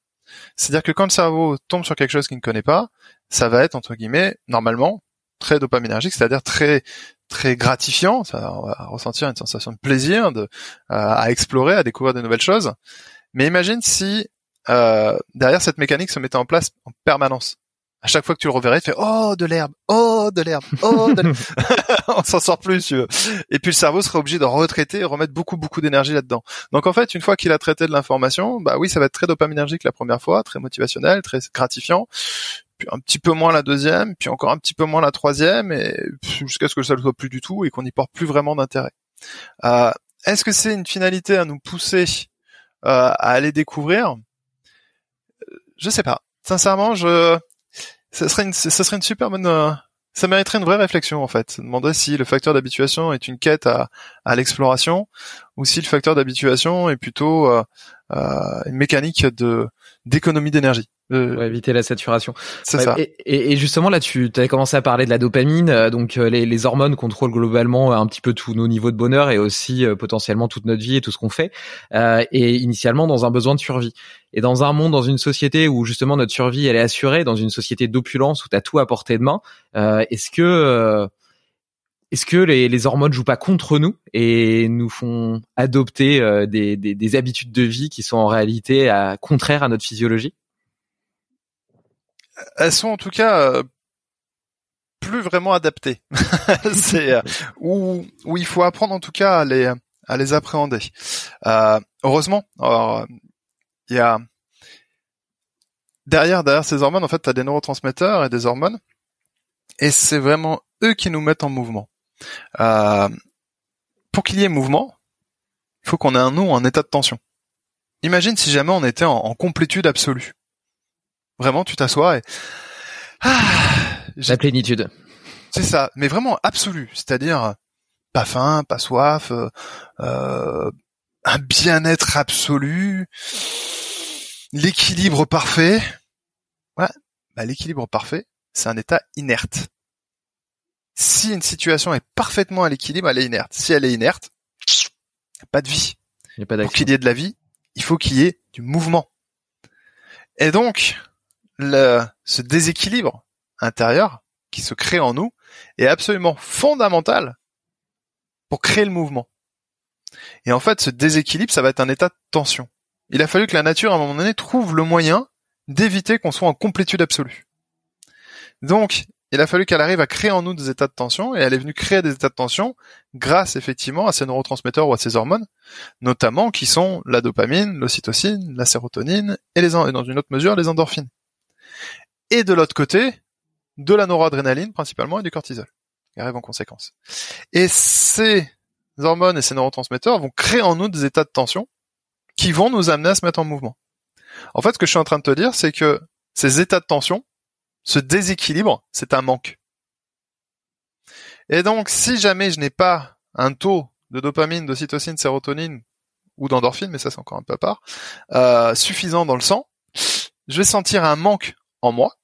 C'est-à-dire que quand le cerveau tombe sur quelque chose qu'il ne connaît pas, ça va être entre guillemets normalement très dopaminergique, c'est-à-dire très très gratifiant. Ça, va ressentir une sensation de plaisir, de à explorer, à découvrir de nouvelles choses. Mais imagine si euh, derrière cette mécanique se mettait en place en permanence. À chaque fois que tu le reverrais, tu fais oh de l'herbe, oh de l'herbe, oh de l'herbe. on s'en sort plus, tu veux. Et puis le cerveau serait obligé de retraiter et remettre beaucoup beaucoup d'énergie là-dedans. Donc en fait, une fois qu'il a traité de l'information, bah oui, ça va être très dopaminergique la première fois, très motivationnel, très gratifiant. Puis un petit peu moins la deuxième, puis encore un petit peu moins la troisième, et jusqu'à ce que ça ne soit plus du tout et qu'on n'y porte plus vraiment d'intérêt. Euh, Est-ce que c'est une finalité à nous pousser euh, à aller découvrir? Je sais pas. Sincèrement, je ça serait une, ça serait une super bonne, euh, ça mériterait une vraie réflexion en fait. Demander si le facteur d'habituation est une quête à, à l'exploration ou si le facteur d'habituation est plutôt euh, euh, une mécanique de d'économie d'énergie. Euh, pour éviter la saturation. C'est ça. Et, et, justement là, tu avais commencé à parler de la dopamine, euh, donc euh, les, les, hormones contrôlent globalement un petit peu tous nos niveaux de bonheur et aussi potentiellement toute notre vie et tout ce qu'on fait. Euh, et initialement dans un besoin de survie. Et dans un monde, dans une société où justement notre survie elle est assurée, dans une société d'opulence où t'as tout à portée de main, est-ce que est-ce que les, les, hormones jouent pas contre nous et nous font adopter des, des, des, habitudes de vie qui sont en réalité à, contraires à notre physiologie? Elles sont en tout cas euh, plus vraiment adaptées. c'est euh, où, où il faut apprendre en tout cas à les à les appréhender. Euh, heureusement, il y a derrière derrière ces hormones en fait tu as des neurotransmetteurs et des hormones et c'est vraiment eux qui nous mettent en mouvement. Euh, pour qu'il y ait mouvement, il faut qu'on ait un nous en état de tension. Imagine si jamais on était en, en complétude absolue. Vraiment, tu t'assois et ah, la plénitude. C'est ça, mais vraiment absolu, c'est-à-dire pas faim, pas soif, euh, euh un bien-être absolu, l'équilibre parfait. Ouais, bah, l'équilibre parfait, c'est un état inerte. Si une situation est parfaitement à l'équilibre, elle est inerte. Si elle est inerte, pas de vie. Il y a pas Pour qu'il y ait de la vie, il faut qu'il y ait du mouvement. Et donc, le, ce déséquilibre intérieur qui se crée en nous est absolument fondamental pour créer le mouvement. Et en fait, ce déséquilibre, ça va être un état de tension. Il a fallu que la nature, à un moment donné, trouve le moyen d'éviter qu'on soit en complétude absolue. Donc, il a fallu qu'elle arrive à créer en nous des états de tension, et elle est venue créer des états de tension grâce effectivement à ces neurotransmetteurs ou à ces hormones, notamment qui sont la dopamine, l'ocytocine, la sérotonine, et, les, et dans une autre mesure les endorphines et de l'autre côté, de la noradrénaline principalement et du cortisol qui arrive en conséquence. Et ces hormones et ces neurotransmetteurs vont créer en nous des états de tension qui vont nous amener à se mettre en mouvement. En fait, ce que je suis en train de te dire, c'est que ces états de tension, ce déséquilibre, c'est un manque. Et donc, si jamais je n'ai pas un taux de dopamine, d'ocytocine, sérotonine ou d'endorphine, mais ça c'est encore un peu à part, euh, suffisant dans le sang, je vais sentir un manque en moi,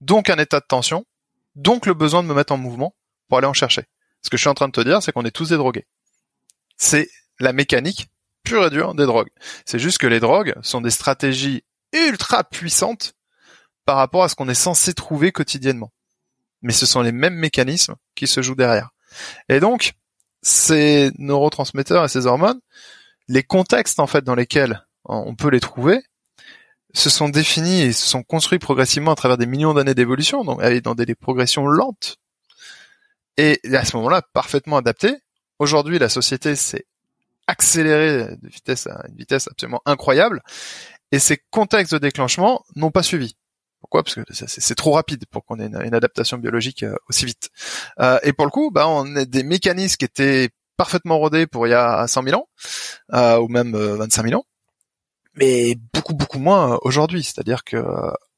donc un état de tension, donc le besoin de me mettre en mouvement pour aller en chercher. Ce que je suis en train de te dire, c'est qu'on est tous des drogués. C'est la mécanique pure et dure des drogues. C'est juste que les drogues sont des stratégies ultra puissantes par rapport à ce qu'on est censé trouver quotidiennement. Mais ce sont les mêmes mécanismes qui se jouent derrière. Et donc, ces neurotransmetteurs et ces hormones, les contextes en fait dans lesquels on peut les trouver, se sont définis et se sont construits progressivement à travers des millions d'années d'évolution, donc dans des, progressions lentes. Et à ce moment-là, parfaitement adapté. Aujourd'hui, la société s'est accélérée de vitesse à une vitesse absolument incroyable, et ces contextes de déclenchement n'ont pas suivi. Pourquoi? Parce que c'est trop rapide pour qu'on ait une, adaptation biologique euh, aussi vite. Euh, et pour le coup, bah, on a des mécanismes qui étaient parfaitement rodés pour il y a 100 000 ans, euh, ou même 25 000 ans, mais beaucoup beaucoup moins aujourd'hui. C'est-à-dire que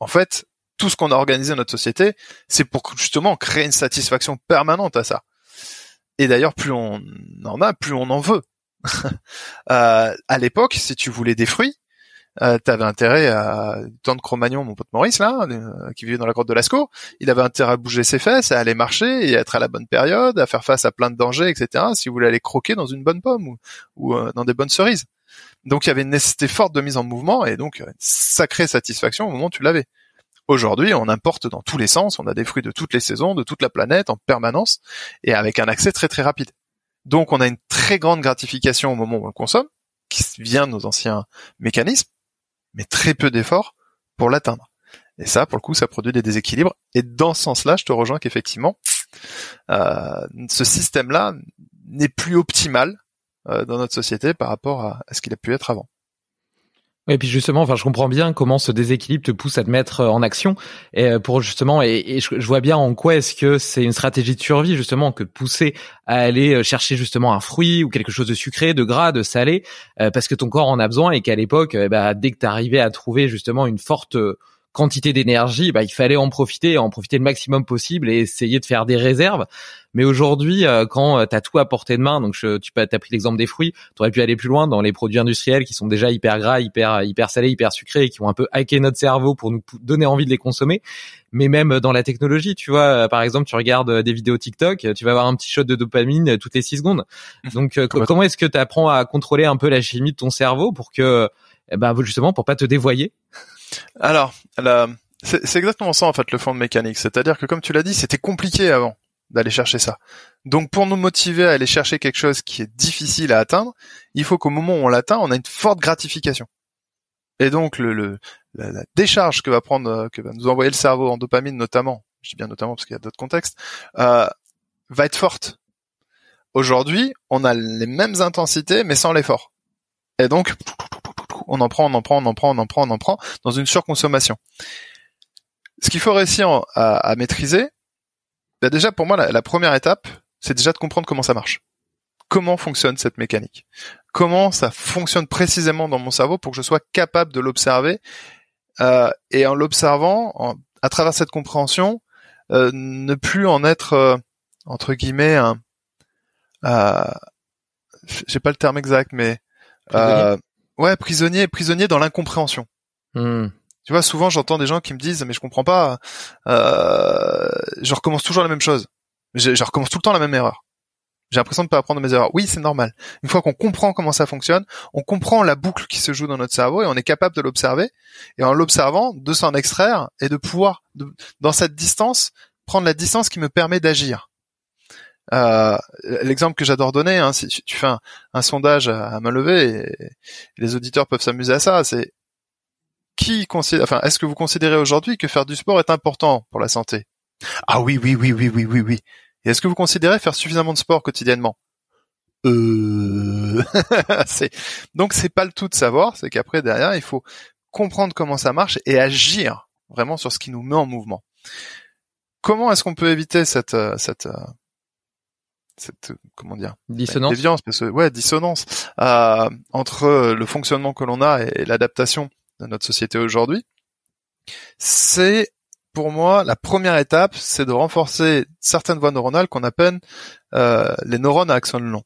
en fait, tout ce qu'on a organisé dans notre société, c'est pour justement créer une satisfaction permanente à ça. Et d'ailleurs, plus on en a, plus on en veut. euh, à l'époque, si tu voulais des fruits, euh, t'avais intérêt à tant de Cro-Magnon, mon pote Maurice là, euh, qui vivait dans la grotte de Lascaux, il avait intérêt à bouger ses fesses, à aller marcher et à être à la bonne période, à faire face à plein de dangers, etc. Si vous voulez aller croquer dans une bonne pomme ou, euh, dans des bonnes cerises. Donc il y avait une nécessité forte de mise en mouvement et donc une sacrée satisfaction au moment où tu l'avais. Aujourd'hui, on importe dans tous les sens, on a des fruits de toutes les saisons, de toute la planète en permanence et avec un accès très très rapide. Donc on a une très grande gratification au moment où on le consomme, qui vient de nos anciens mécanismes, mais très peu d'efforts pour l'atteindre. Et ça, pour le coup, ça produit des déséquilibres. Et dans ce sens-là, je te rejoins qu'effectivement, euh, ce système-là n'est plus optimal euh, dans notre société par rapport à ce qu'il a pu être avant. Et puis justement, enfin, je comprends bien comment ce déséquilibre te pousse à te mettre euh, en action. Et euh, pour justement, et, je, vois bien en quoi est-ce que c'est une stratégie de survie justement que de pousser à aller euh, chercher justement un fruit ou quelque chose de sucré, de gras, de salé, parce que ton corps en a besoin et qu'à l'époque, bah, dès que tu arrivais à trouver justement une forte quantité d'énergie, bah, il fallait en profiter, en profiter le maximum possible et essayer de faire des réserves. Mais aujourd'hui, euh, quand euh, tu as tout à portée de main, donc je, tu as pris l'exemple des fruits, tu aurais pu aller plus loin dans les produits industriels qui sont déjà hyper gras, hyper hyper salés, hyper sucrés et qui ont un peu hacké notre cerveau pour nous donner envie de les consommer. Mais même dans la technologie, tu vois, euh, par exemple, tu regardes des vidéos TikTok, tu vas avoir un petit shot de dopamine toutes les six secondes. Donc comment est-ce que tu apprends à contrôler un peu la chimie de ton cerveau pour que eh ben justement pour pas te dévoyer? Alors, c'est exactement ça en fait le fond de mécanique. C'est-à-dire que comme tu l'as dit, c'était compliqué avant d'aller chercher ça. Donc pour nous motiver à aller chercher quelque chose qui est difficile à atteindre, il faut qu'au moment où on l'atteint, on a une forte gratification. Et donc le, la, décharge que va prendre, que va nous envoyer le cerveau en dopamine notamment, je dis bien notamment parce qu'il y a d'autres contextes, euh, va être forte. Aujourd'hui, on a les mêmes intensités mais sans l'effort. Et donc on en prend, on en prend, on en prend, on en prend, on en prend, dans une surconsommation. Ce qu'il faut réussir à, maîtriser, bah déjà pour moi la, première étape, c'est déjà de comprendre comment ça marche. Comment fonctionne cette mécanique? Comment ça fonctionne précisément dans mon cerveau pour que je sois capable de l'observer euh, et en l'observant, à travers cette compréhension, euh, ne plus en être euh, entre guillemets un, j'ai pas le terme exact, mais Ouais, prisonnier, prisonnier dans l'incompréhension. Hmm. Tu vois, souvent j'entends des gens qui me disent mais je comprends pas, euh, je recommence toujours la même chose, je, je, recommence tout le temps la même erreur. J'ai l'impression de pas apprendre mes erreurs. Oui, c'est normal. Une fois qu'on comprend comment ça fonctionne, on comprend la boucle qui se joue dans notre cerveau et on est capable de l'observer. Et en l'observant, de s'en extraire et de pouvoir, dans cette distance, prendre la distance qui me permet d'agir. Euh, l'exemple que j'adore donner, hein, si tu fais un, sondage à main levée, les auditeurs peuvent s'amuser à ça, c'est qui considère, enfin, est-ce que vous considérez aujourd'hui que faire du sport est important pour la santé? Ah oui, oui, oui, oui, oui, oui, oui. Et est-ce que vous considérez faire suffisamment de sport quotidiennement? Euh... donc c'est pas le tout de savoir, c'est qu'après derrière il faut comprendre comment ça marche et agir vraiment sur ce qui nous met en mouvement. Comment est-ce qu'on peut éviter cette euh, cette euh, cette comment dire dissonance. déviance parce que ouais dissonance euh, entre le fonctionnement que l'on a et l'adaptation de notre société aujourd'hui c'est pour moi la première étape c'est de renforcer certaines voies neuronales qu'on appelle euh, les neurones à axone long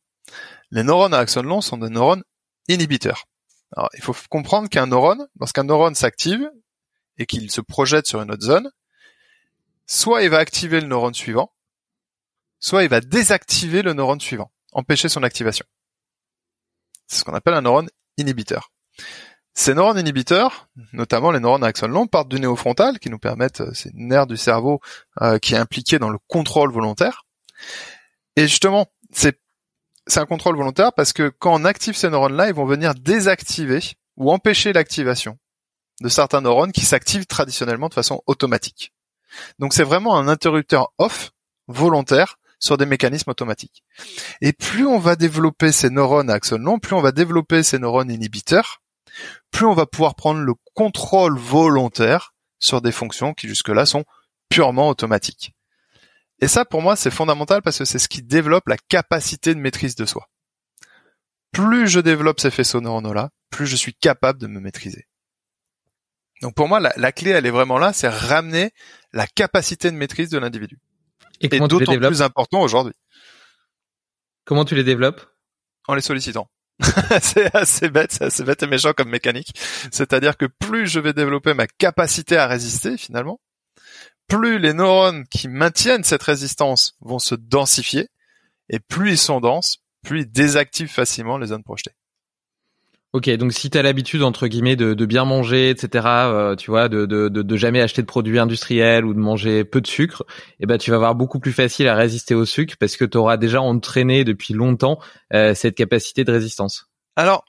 les neurones à axone long sont des neurones inhibiteurs. Alors il faut comprendre qu'un neurone lorsqu'un neurone s'active et qu'il se projette sur une autre zone soit il va activer le neurone suivant soit il va désactiver le neurone suivant, empêcher son activation. C'est ce qu'on appelle un neurone inhibiteur. Ces neurones inhibiteurs, notamment les neurones à axone long, partent du néofrontal, qui nous permettent, euh, c'est une aire du cerveau euh, qui est impliquée dans le contrôle volontaire. Et justement, c'est un contrôle volontaire parce que quand on active ces neurones-là, ils vont venir désactiver ou empêcher l'activation de certains neurones qui s'activent traditionnellement de façon automatique. Donc c'est vraiment un interrupteur off volontaire sur des mécanismes automatiques. Et plus on va développer ces neurones à axone long, plus on va développer ces neurones inhibiteurs, plus on va pouvoir prendre le contrôle volontaire sur des fonctions qui jusque-là sont purement automatiques. Et ça, pour moi, c'est fondamental parce que c'est ce qui développe la capacité de maîtrise de soi. Plus je développe ces faisceaux neuronaux-là, plus je suis capable de me maîtriser. Donc pour moi, la, la clé, elle est vraiment là, c'est ramener la capacité de maîtrise de l'individu. Et, d'autant plus important aujourd'hui. Comment tu les développes? En les sollicitant. c'est assez bête, c'est assez bête et méchant comme mécanique. C'est-à-dire que plus je vais développer ma capacité à résister, finalement, plus les neurones qui maintiennent cette résistance vont se densifier, et plus ils sont denses, plus ils désactivent facilement les zones projetées. Ok, donc si tu as l'habitude entre guillemets de, bien manger, etc., euh, tu vois, de, de, de, jamais acheter de produits industriels ou de manger peu de sucre, eh ben tu vas avoir beaucoup plus facile à résister au sucre parce que tu auras déjà entraîné depuis longtemps euh, cette capacité de résistance. Alors,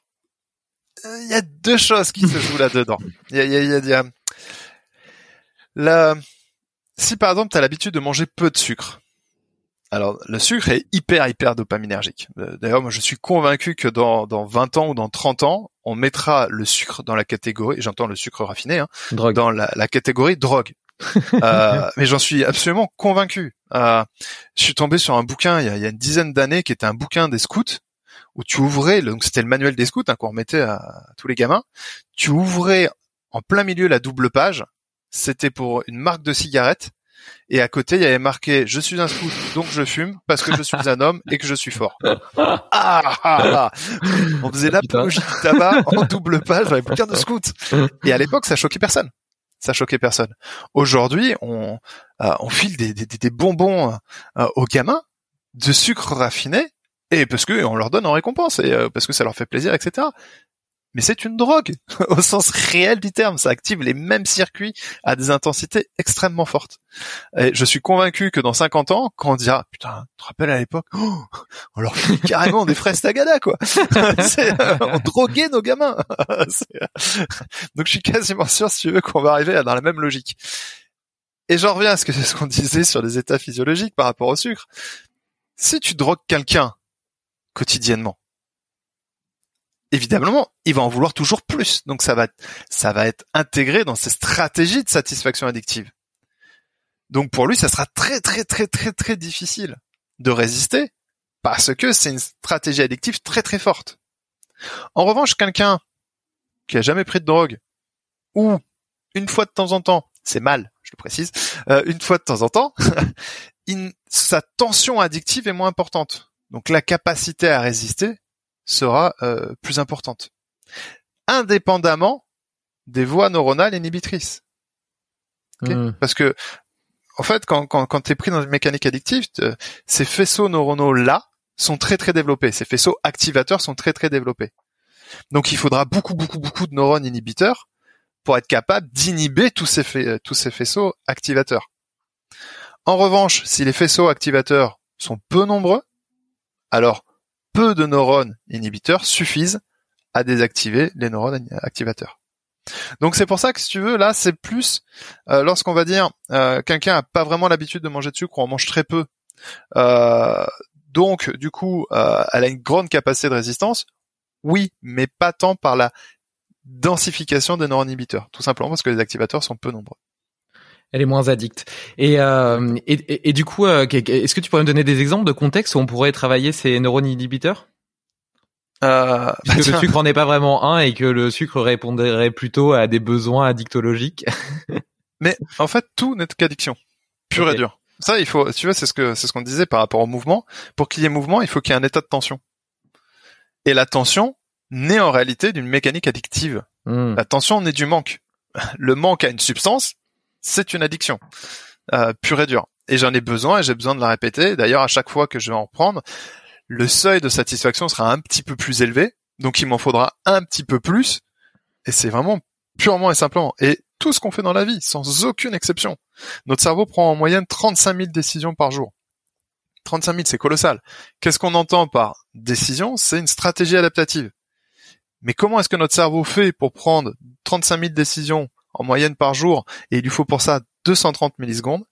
il y a deux choses qui se jouent là-dedans. Il y a, y, a, y, a, la... Si par exemple tu as l'habitude de manger peu de sucre, alors, le sucre est hyper, hyper dopaminergique. Euh, d'ailleurs, moi, je suis convaincu que dans, dans 20 ans ou dans 30 ans, on mettra le sucre dans la catégorie, j'entends le sucre raffiné, hein, dans la, la, catégorie drogue. euh, mais j'en suis absolument convaincu. Euh, je suis tombé sur un bouquin il y a, il y a une dizaine d'années qui était un bouquin des scouts où tu ouvrais, donc c'était le manuel des scouts hein, qu'on remettait à, à tous les gamins. Tu ouvrais en plein milieu la double page. C'était pour une marque de cigarettes et à côté il y avait marqué je suis un scout donc je fume parce que je suis un homme et que je suis fort. Ah, ah, ah. On faisait l'apologie du tabac en double page les bouquins de scouts. Et à l'époque ça choquait personne. Ça choquait personne. Aujourd'hui on euh, on file des, des, des bonbons euh, aux gamins de sucre raffiné et parce que on leur donne en récompense et euh, parce que ça leur fait plaisir etc mais c'est une drogue au sens réel du terme. Ça active les mêmes circuits à des intensités extrêmement fortes. Et je suis convaincu que dans 50 ans, quand on dira putain, tu te rappelles à l'époque, oh, on leur fait carrément des fraises tagada quoi. Euh, on droguait nos gamins. Euh, donc je suis quasiment sûr, si tu veux, qu'on va arriver dans la même logique. Et j'en reviens à ce que c'est ce qu'on disait sur les états physiologiques par rapport au sucre. Si tu drogues quelqu'un quotidiennement, évidemment, il va en vouloir toujours plus. Donc ça va, être intégré dans ses stratégies de satisfaction addictive. Donc pour lui, ça sera très très très très très difficile de résister parce que c'est une stratégie addictive très très forte. En revanche, quelqu'un qui a jamais pris de drogue ou une fois de temps en temps, c'est mal, je le précise, euh, une fois de temps en temps, sa tension addictive est moins importante. Donc la capacité à résister sera euh, plus importante, indépendamment des voies neuronales inhibitrices. Hmm. Parce que, en fait, quand, quand, quand tu es pris dans une mécanique addictive, ces faisceaux neuronaux-là sont très très développés. Ces faisceaux activateurs sont très très développés. Donc il faudra beaucoup beaucoup beaucoup de neurones inhibiteurs pour être capable d'inhiber tous ces, tous ces faisceaux activateurs. En revanche, si les faisceaux activateurs sont peu nombreux, alors peu de neurones inhibiteurs suffisent à désactiver les neurones activateurs. Donc c'est pour ça que si tu veux, là c'est plus euh, lorsqu'on va dire euh, quelqu'un a pas vraiment l'habitude de manger de sucre ou en mange très peu, euh, donc du coup elle a une grande capacité de résistance. Oui, mais pas tant par la densification des neurones inhibiteurs, tout simplement parce que les activateurs sont peu nombreux elle est moins addicte. Et, euh, et, et, du coup, euh, est-ce que tu pourrais me donner des exemples de contextes où on pourrait travailler ces neurones inhibiteurs? Euh, Parce que le sucre en est pas vraiment un et que le sucre répondrait plutôt à des besoins addictologiques. Mais en fait, tout n'est qu'addiction, pure et dure. Ça, il faut, tu vois, c'est ce que c'est ce qu'on disait par rapport au mouvement. Pour qu'il y ait mouvement, il faut qu'il y ait un état de tension. Et la tension naît en réalité d'une mécanique addictive. Hmm. La tension naît du manque. Le manque a une substance, c'est une addiction euh, pure et dure. Et j'en ai besoin et j'ai besoin de la répéter. D'ailleurs, à chaque fois que je vais en reprendre, le seuil de satisfaction sera un petit peu plus élevé. Donc il m'en faudra un petit peu plus. Et c'est vraiment purement et simplement. Et tout ce qu'on fait dans la vie, sans aucune exception. Notre cerveau prend en moyenne 35 000 décisions par jour. 35 000, c'est colossal. Qu'est-ce qu'on entend par décision? C'est une stratégie adaptative. Mais comment est-ce que notre cerveau fait pour prendre 35 000 décisions en moyenne par jour, et il lui faut pour ça 230 millisecondes,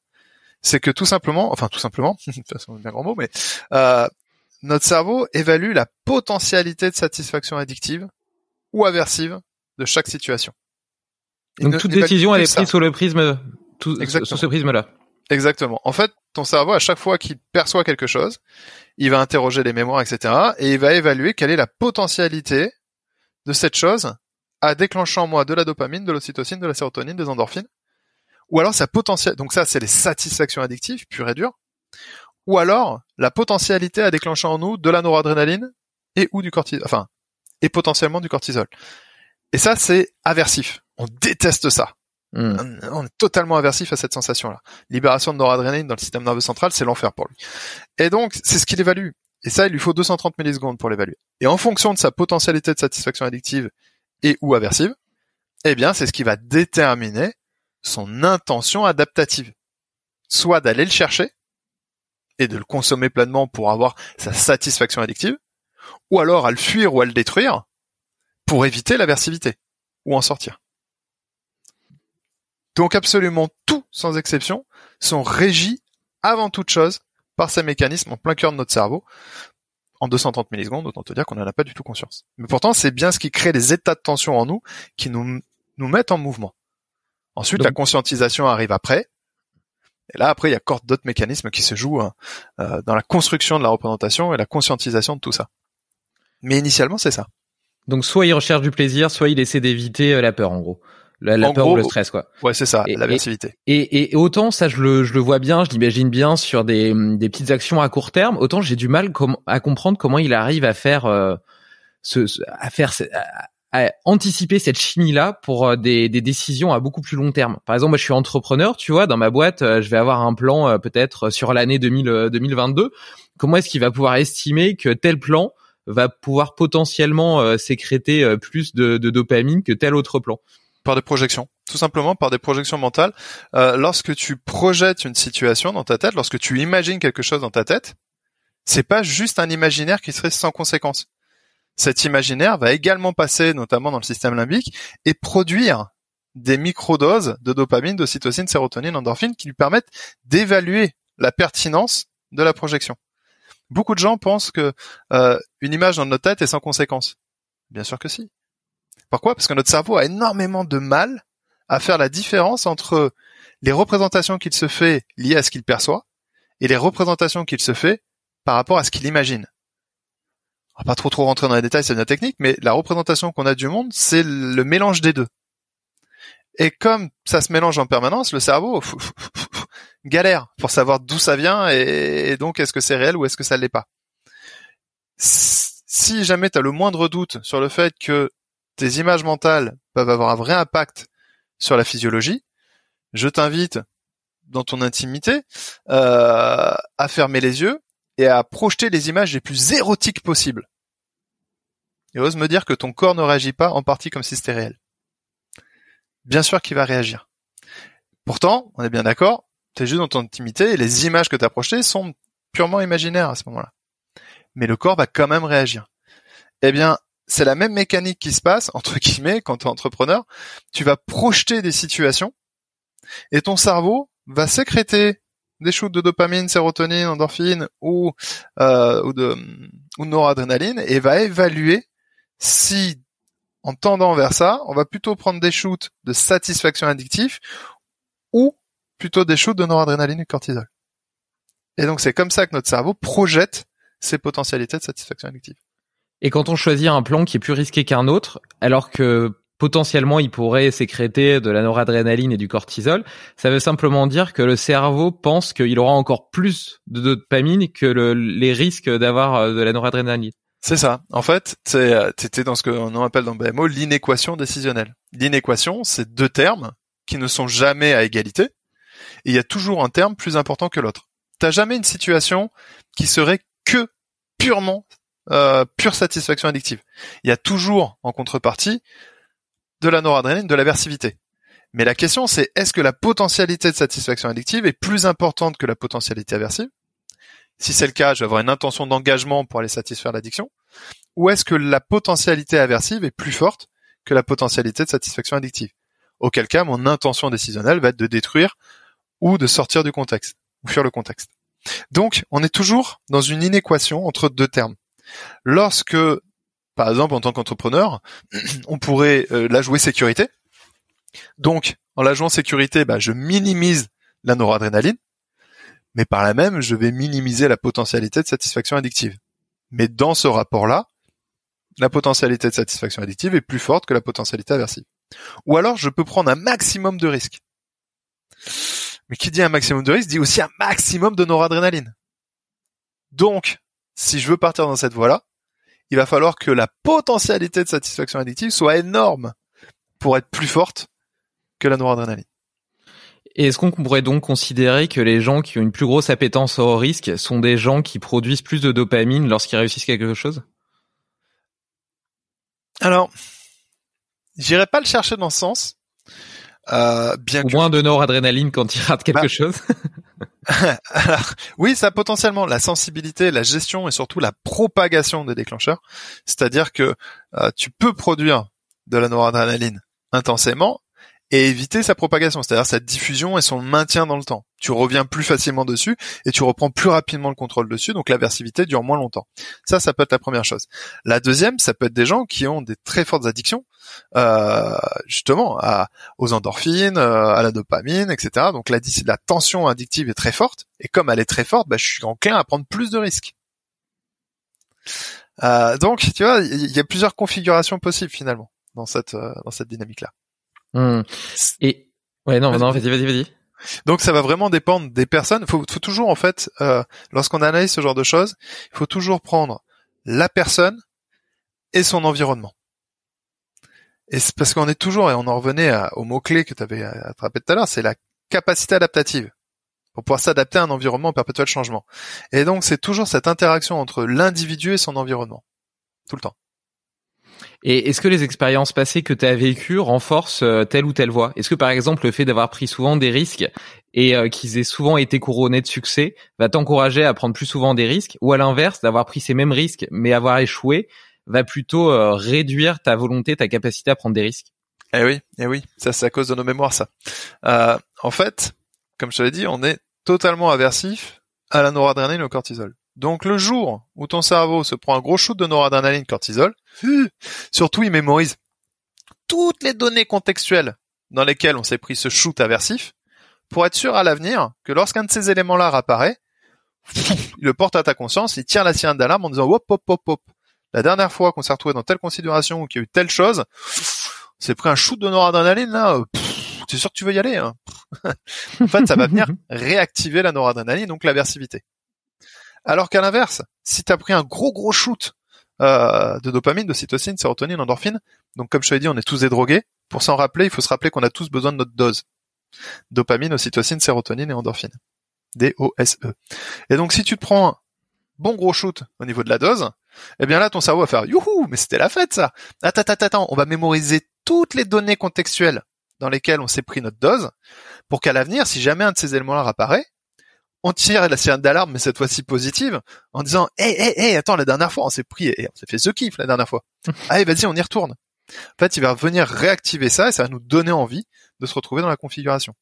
c'est que tout simplement, enfin tout simplement, de toute façon c'est un grand mot, mais euh, notre cerveau évalue la potentialité de satisfaction addictive ou aversive de chaque situation. Donc toute décision, elle est prise sous le prisme, tout, sous ce prisme-là. Exactement. En fait, ton cerveau, à chaque fois qu'il perçoit quelque chose, il va interroger les mémoires, etc., et il va évaluer quelle est la potentialité de cette chose à déclencher en moi de la dopamine, de l'ocytocine, de la sérotonine, des endorphines, ou alors sa potentiel, donc ça c'est les satisfactions addictives, pures et dures, ou alors la potentialité à déclencher en nous de la noradrénaline et ou du cortisol, enfin et potentiellement du cortisol. Et ça, c'est aversif. On déteste ça. Hmm. On est totalement aversif à cette sensation-là. Libération de noradrénaline dans le système nerveux central, c'est l'enfer pour lui. Et donc, c'est ce qu'il évalue. Et ça, il lui faut 230 millisecondes pour l'évaluer. Et en fonction de sa potentialité de satisfaction addictive et ou aversive, eh bien, c'est ce qui va déterminer son intention adaptative. Soit d'aller le chercher et de le consommer pleinement pour avoir sa satisfaction addictive, ou alors à le fuir ou à le détruire pour éviter l'aversivité ou en sortir. Donc absolument tout, sans exception, sont régis avant toute chose par ces mécanismes en plein cœur de notre cerveau en 230 millisecondes, autant te dire qu'on n'en a pas du tout conscience. Mais pourtant, c'est bien ce qui crée les états de tension en nous qui nous, nous mettent en mouvement. Ensuite, Donc- la conscientisation arrive après. Et là, après, il y a encore d'autres mécanismes qui se jouent hein, euh, dans la construction de la représentation et la conscientisation de tout ça. Mais initialement, c'est ça. Donc soit il recherche du plaisir, soit il essaie d'éviter euh, la peur en gros. La, peur gros, ou le stress quoi. Ouais, c'est ça, Et- l'aversivité. Et, et autant ça je le, je le vois bien, je l'imagine bien sur des, des petites actions à court terme, autant j'ai du mal com- à comprendre comment il arrive à faire euh, ce, ce- à faire à, à anticiper cette chimie là pour euh, des, des décisions à beaucoup plus long terme. Par exemple, moi je suis entrepreneur, tu vois, dans ma boîte, euh, je vais avoir un plan euh, peut-être sur l'année 2000, euh, 2022. Comment est-ce qu'il va pouvoir estimer que tel plan va pouvoir potentiellement euh, sécréter euh, plus de, de dopamine que tel autre plan? Par des projections. Tout simplement par des projections mentales. Euh, lorsque tu projettes une situation dans ta tête, lorsque tu imagines quelque chose dans ta tête, c'est pas juste un imaginaire qui serait sans conséquence. Cet imaginaire va également passer notamment dans le système limbique et produire des microdoses de dopamine, d'ocytocine, sérotonine, endorphine qui lui permettent d'évaluer la pertinence de la projection. Beaucoup de gens pensent que euh, une image dans notre tête est sans conséquence. Bien sûr que si. Pourquoi? Parce que notre cerveau a énormément de mal à faire la différence entre les représentations qu'il se fait liées à ce qu'il perçoit et les représentations qu'il se fait par rapport à ce qu'il imagine. On va pas trop trop rentrer dans les détails, c'est bien technique, mais la représentation qu'on a du monde, c'est le mélange des deux. Et comme ça se mélange en permanence, le cerveau galère pour savoir d'où ça vient et, et donc est-ce que c'est réel ou est-ce que ça l'est pas. Si jamais tu as le moindre doute sur le fait que tes images mentales peuvent avoir un vrai impact sur la physiologie, je t'invite dans ton intimité euh, à fermer les yeux et à projeter les images les plus érotiques possibles. Et ose me dire que ton corps ne réagit pas en partie comme si c'était réel. Bien sûr qu'il va réagir. Pourtant, on est bien d'accord, tu es juste dans ton intimité et les images que tu as projetées sont purement imaginaires à ce moment-là. Mais le corps va quand même réagir. Eh bien, c'est la même mécanique qui se passe, entre guillemets, quand tu es entrepreneur. Tu vas projeter des situations et ton cerveau va sécréter des shoots de dopamine, sérotonine, endorphine ou, euh, ou, de, ou noradrénaline et va évaluer si, en tendant vers ça, on va plutôt prendre des shoots de satisfaction addictive ou plutôt des shoots de noradrénaline et cortisol. Et donc c'est comme ça que notre cerveau projette ses potentialités de satisfaction addictive. Et quand on choisit un plan qui est plus risqué qu'un autre, alors que potentiellement il pourrait sécréter de la noradrénaline et du cortisol, ça veut simplement dire que le cerveau pense qu'il aura encore plus de dopamine que le, les risques d'avoir euh, de la noradrénaline. C'est ça. En fait, c'était dans ce qu'on appelle dans BMO l'inéquation décisionnelle. L'inéquation, c'est deux termes qui ne sont jamais à égalité, et il y a toujours un terme plus important que l'autre. T'as jamais une situation qui serait que purement euh, pure satisfaction addictive. Il y a toujours en contrepartie de la noradrénaline, de l'aversivité. Mais la question c'est est-ce que la potentialité de satisfaction addictive est plus importante que la potentialité aversive? Si c'est le cas, je vais avoir une intention d'engagement pour aller satisfaire l'addiction. Ou est-ce que la potentialité aversive est plus forte que la potentialité de satisfaction addictive? Auquel cas, mon intention décisionnelle va être de détruire ou de sortir du contexte, ou fuir le contexte. Donc, on est toujours dans une inéquation entre deux termes. Lorsque, par exemple, en tant qu'entrepreneur, on pourrait euh, la jouer sécurité. Donc, en la jouant sécurité, bah, je minimise la noradrénaline, mais par la même, je vais minimiser la potentialité de satisfaction addictive. Mais dans ce rapport-là, la potentialité de satisfaction addictive est plus forte que la potentialité aversive. Ou alors, je peux prendre un maximum de risques. Mais qui dit un maximum de risques dit aussi un maximum de noradrénaline. Donc, si je veux partir dans cette voie-là, il va falloir que la potentialité de satisfaction addictive soit énorme pour être plus forte que la noradrénaline. Et est-ce qu'on pourrait donc considérer que les gens qui ont une plus grosse appétence au risque sont des gens qui produisent plus de dopamine lorsqu'ils réussissent quelque chose? Alors, j'irai pas le chercher dans ce sens. Euh, bien Ou que... moins de noradrénaline quand ils ratent quelque Bah, chose Alors, oui, ça potentiellement la sensibilité, la gestion et surtout la propagation des déclencheurs. C'est-à-dire que euh, tu peux produire de la noradrénaline intensément et éviter sa propagation, c'est-à-dire sa diffusion et son maintien dans le temps. Tu reviens plus facilement dessus et tu reprends plus rapidement le contrôle dessus, donc l'aversivité dure moins longtemps. Ça, ça peut être la première chose. La deuxième, ça peut être des gens qui ont des très fortes addictions, euh, justement, aux endorphines, euh, à la dopamine, etc. Donc la, tension addictive est très forte, et comme elle est très forte, bah, je suis enclin à prendre plus de risques. Euh, donc, tu vois, il y a plusieurs configurations possibles finalement dans cette dans cette dynamique-là. Hmm. Et ouais, non, Vas-y. non, vas-y, vas-y, vas-y. Donc ça va vraiment dépendre des personnes. Il faut, faut toujours en fait, euh, lorsqu'on analyse ce genre de choses, il faut toujours prendre la personne et son environnement. Et c'est parce qu'on est toujours, et on en revenait à- au mot-clé que tu avais attrapé tout à l'heure, c'est la capacité adaptative pour pouvoir s'adapter à un environnement en perpétuel changement. Et donc c'est toujours cette interaction entre l'individu et son environnement, tout le temps. Et est-ce que les expériences passées que tu as vécues renforcent euh, telle ou telle voie? Est-ce que par exemple le fait d'avoir pris souvent des risques et euh, qu'ils aient souvent été couronnés de succès va t'encourager à prendre plus souvent des risques? Ou à l'inverse d'avoir pris ces mêmes risques mais avoir échoué va plutôt euh, réduire ta volonté, ta capacité à prendre des risques? Eh oui, eh oui, ça c'est à cause de nos mémoires ça. En fait, comme je te l'ai dit, on est totalement aversif à la noradrénaline et au cortisol. Donc le jour où ton cerveau se prend un gros shoot de noradrénaline cortisol, euh, surtout il mémorise toutes les données contextuelles dans lesquelles on s'est pris ce shoot aversif pour être sûr à l'avenir que lorsqu'un de ces éléments-là apparaît, il le porte à ta conscience, il tire la sirène d'alarme en disant hop hop hop hop. La dernière fois qu'on s'est retrouvé dans telle considération ou qu'il y a eu telle chose, on s'est pris un shoot de noradrénaline là, euh, pff, t'es sûr que tu veux y aller hein? En fait, ça va venir réactiver la noradrénaline, donc l'aversivité. Alors qu'à l'inverse, si t'as pris un gros gros shoot euh, de dopamine, de cytocine, sérotonine, endorphine, donc comme je te l'ai dit, on est tous des drogués. Pour s'en rappeler, il faut se rappeler qu'on a tous besoin de notre dose. Dopamine, ocytocine, sérotonine et endorphine. D-O-S-E. Et donc si tu te prends un bon gros shoot au niveau de la dose, eh bien là ton cerveau va faire youhou, mais c'était la fête ça. Attends, attends, attends, on va mémoriser toutes les données contextuelles dans lesquelles on s'est pris notre dose, pour qu'à l'avenir, si jamais un de ces éléments-là apparaît, on tire la sirène d'alarme, mais cette fois-ci positive, en disant hé, hé, hé, attends, la dernière fois, on s'est pris et on s'est fait ce kiff la dernière fois. Allez, vas-y, on y retourne. En fait, il va venir réactiver ça et ça va nous donner envie de se retrouver dans la configuration.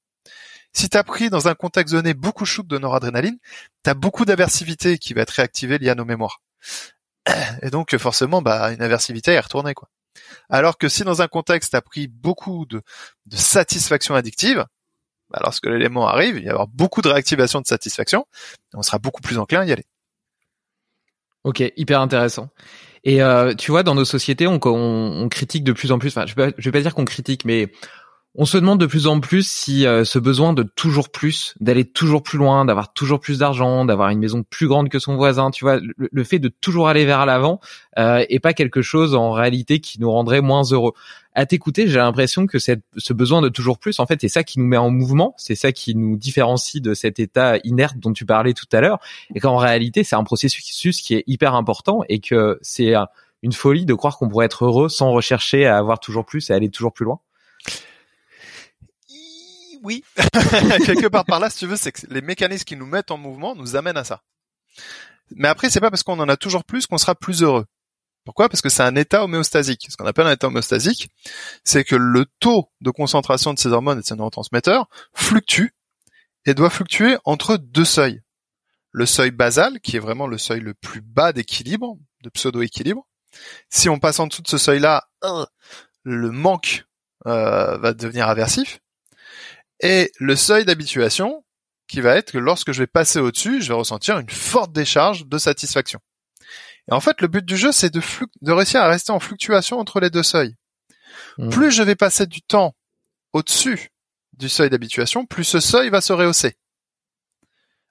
Si tu as pris dans un contexte donné beaucoup de shoot de noradrénaline, tu as beaucoup d'aversivité qui va être réactivée liée à nos mémoires. Et donc forcément, bah, une aversivité est retournée. Quoi. Alors que si dans un contexte tu as pris beaucoup de, de satisfaction addictive, bah, lorsque l'élément arrive, il y avoir beaucoup de réactivation de satisfaction, on sera beaucoup plus enclin à y aller. Ok, hyper intéressant. Et euh, tu vois, dans nos sociétés, on critique de plus en plus. Enfin, je vais pas, je vais pas dire qu'on critique, mais on se demande de plus en plus si euh, ce besoin de toujours plus, d'aller toujours plus loin, d'avoir toujours plus d'argent, d'avoir une maison plus grande que son voisin, tu vois, le, le fait de toujours aller vers l'avant euh, est pas quelque chose en réalité qui nous rendrait moins heureux. À t'écouter, j'ai l'impression que cette, ce besoin de toujours plus, en fait, c'est ça qui nous met en mouvement, c'est ça qui nous différencie de cet état inerte dont tu parlais tout à l'heure, et qu'en réalité, c'est un processus qui est hyper important et que c'est une folie de croire qu'on pourrait être heureux sans rechercher à avoir toujours plus et aller toujours plus loin. Oui, quelque part par là, si tu veux, c'est que les mécanismes qui nous mettent en mouvement nous amènent à ça. Mais après, c'est pas parce qu'on en a toujours plus qu'on sera plus heureux. Pourquoi? Parce que c'est un état homéostasique. Ce qu'on appelle un état homéostasique, c'est que le taux de concentration de ces hormones et de ces neurotransmetteurs fluctue et doit fluctuer entre deux seuils. Le seuil basal, qui est vraiment le seuil le plus bas d'équilibre, de pseudo-équilibre. Si on passe en dessous de ce seuil-là, le manque euh, va devenir aversif. Et le seuil d'habituation, qui va être que lorsque je vais passer au-dessus, je vais ressentir une forte décharge de satisfaction. Et en fait, le but du jeu, c'est de, de réussir à rester en fluctuation entre les deux seuils. Mmh. Plus je vais passer du temps au-dessus du seuil d'habituation, plus ce seuil va se rehausser.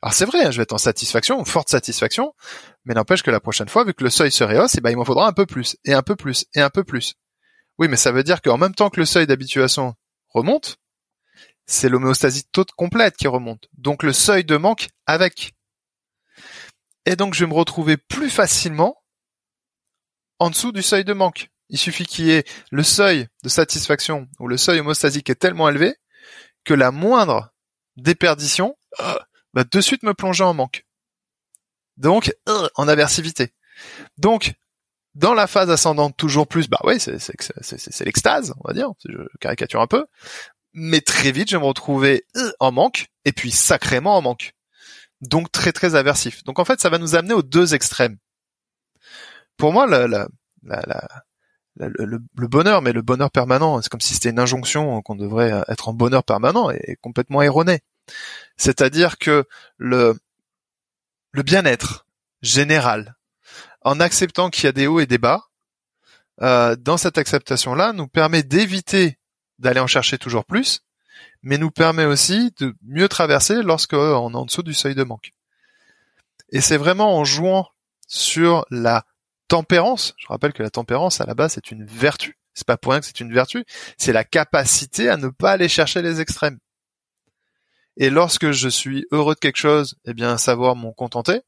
Alors c'est vrai, hein, je vais être en satisfaction, forte satisfaction, mais n'empêche que la prochaine fois, vu que le seuil se rehausse, eh ben, il m'en faudra un peu plus, et un peu plus, et un peu plus. Oui, mais ça veut dire qu'en même temps que le seuil d'habituation remonte, c'est l'homéostasie toute complète qui remonte. Donc le seuil de manque avec. Et donc je vais me retrouver plus facilement en dessous du seuil de manque. Il suffit qu'il y ait le seuil de satisfaction ou le seuil homostasique est tellement élevé que la moindre déperdition euh, va de suite me plonger en manque. Donc euh, en aversivité. Donc dans la phase ascendante toujours plus, bah ouais, c'est c'est l'extase, on va dire, je caricature un peu, mais très vite je vais me retrouver euh, en manque et puis sacrément en manque. Donc très très aversif. Donc en fait, ça va nous amener aux deux extrêmes. Pour moi, la, le, le, bonheur, mais le bonheur permanent, c'est comme si c'était une injonction qu'on devrait être en bonheur permanent, est complètement erroné. C'est-à-dire que le, le bien-être général, en acceptant qu'il y a des hauts et des bas, euh, dans cette acceptation-là, nous permet d'éviter d'aller en chercher toujours plus, mais nous permet aussi de mieux traverser lorsqu'on est en dessous du seuil de manque. Et c'est vraiment en jouant sur la tempérance, je rappelle que la tempérance à la base c'est une vertu, c'est pas pour rien que c'est une vertu, c'est la capacité à ne pas aller chercher les extrêmes. Et lorsque je suis heureux de quelque chose, eh bien savoir m'en contenter.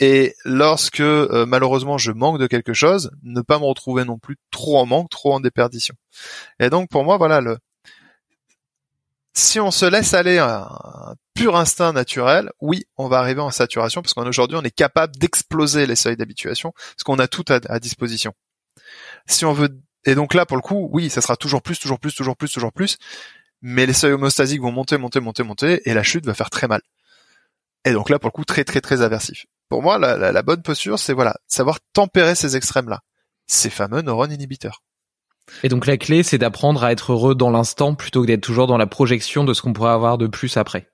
Et lorsque euh, malheureusement je manque de quelque chose, ne pas me retrouver non plus trop en manque, trop en déperdition. Et donc pour moi, voilà le. Si on se laisse aller à un pur instinct naturel, oui, on va arriver en saturation parce qu'aujourd'hui on est capable d'exploser les seuils d'habituation parce qu'on a tout à, disposition. Si on veut et donc là, pour le coup, oui, ça sera toujours plus, toujours plus, toujours plus, toujours plus mais les seuils homostasiques vont monter, monter, monter, monter, et la chute va faire très mal. Et donc là, pour le coup, très, très, très aversif. Pour moi, la, bonne posture, c'est voilà, savoir tempérer ces extrêmes-là, ces fameux neurones inhibiteurs. Et donc la clé, c'est d'apprendre à être heureux dans l'instant plutôt que d'être toujours dans la projection de ce qu'on pourrait avoir de plus après.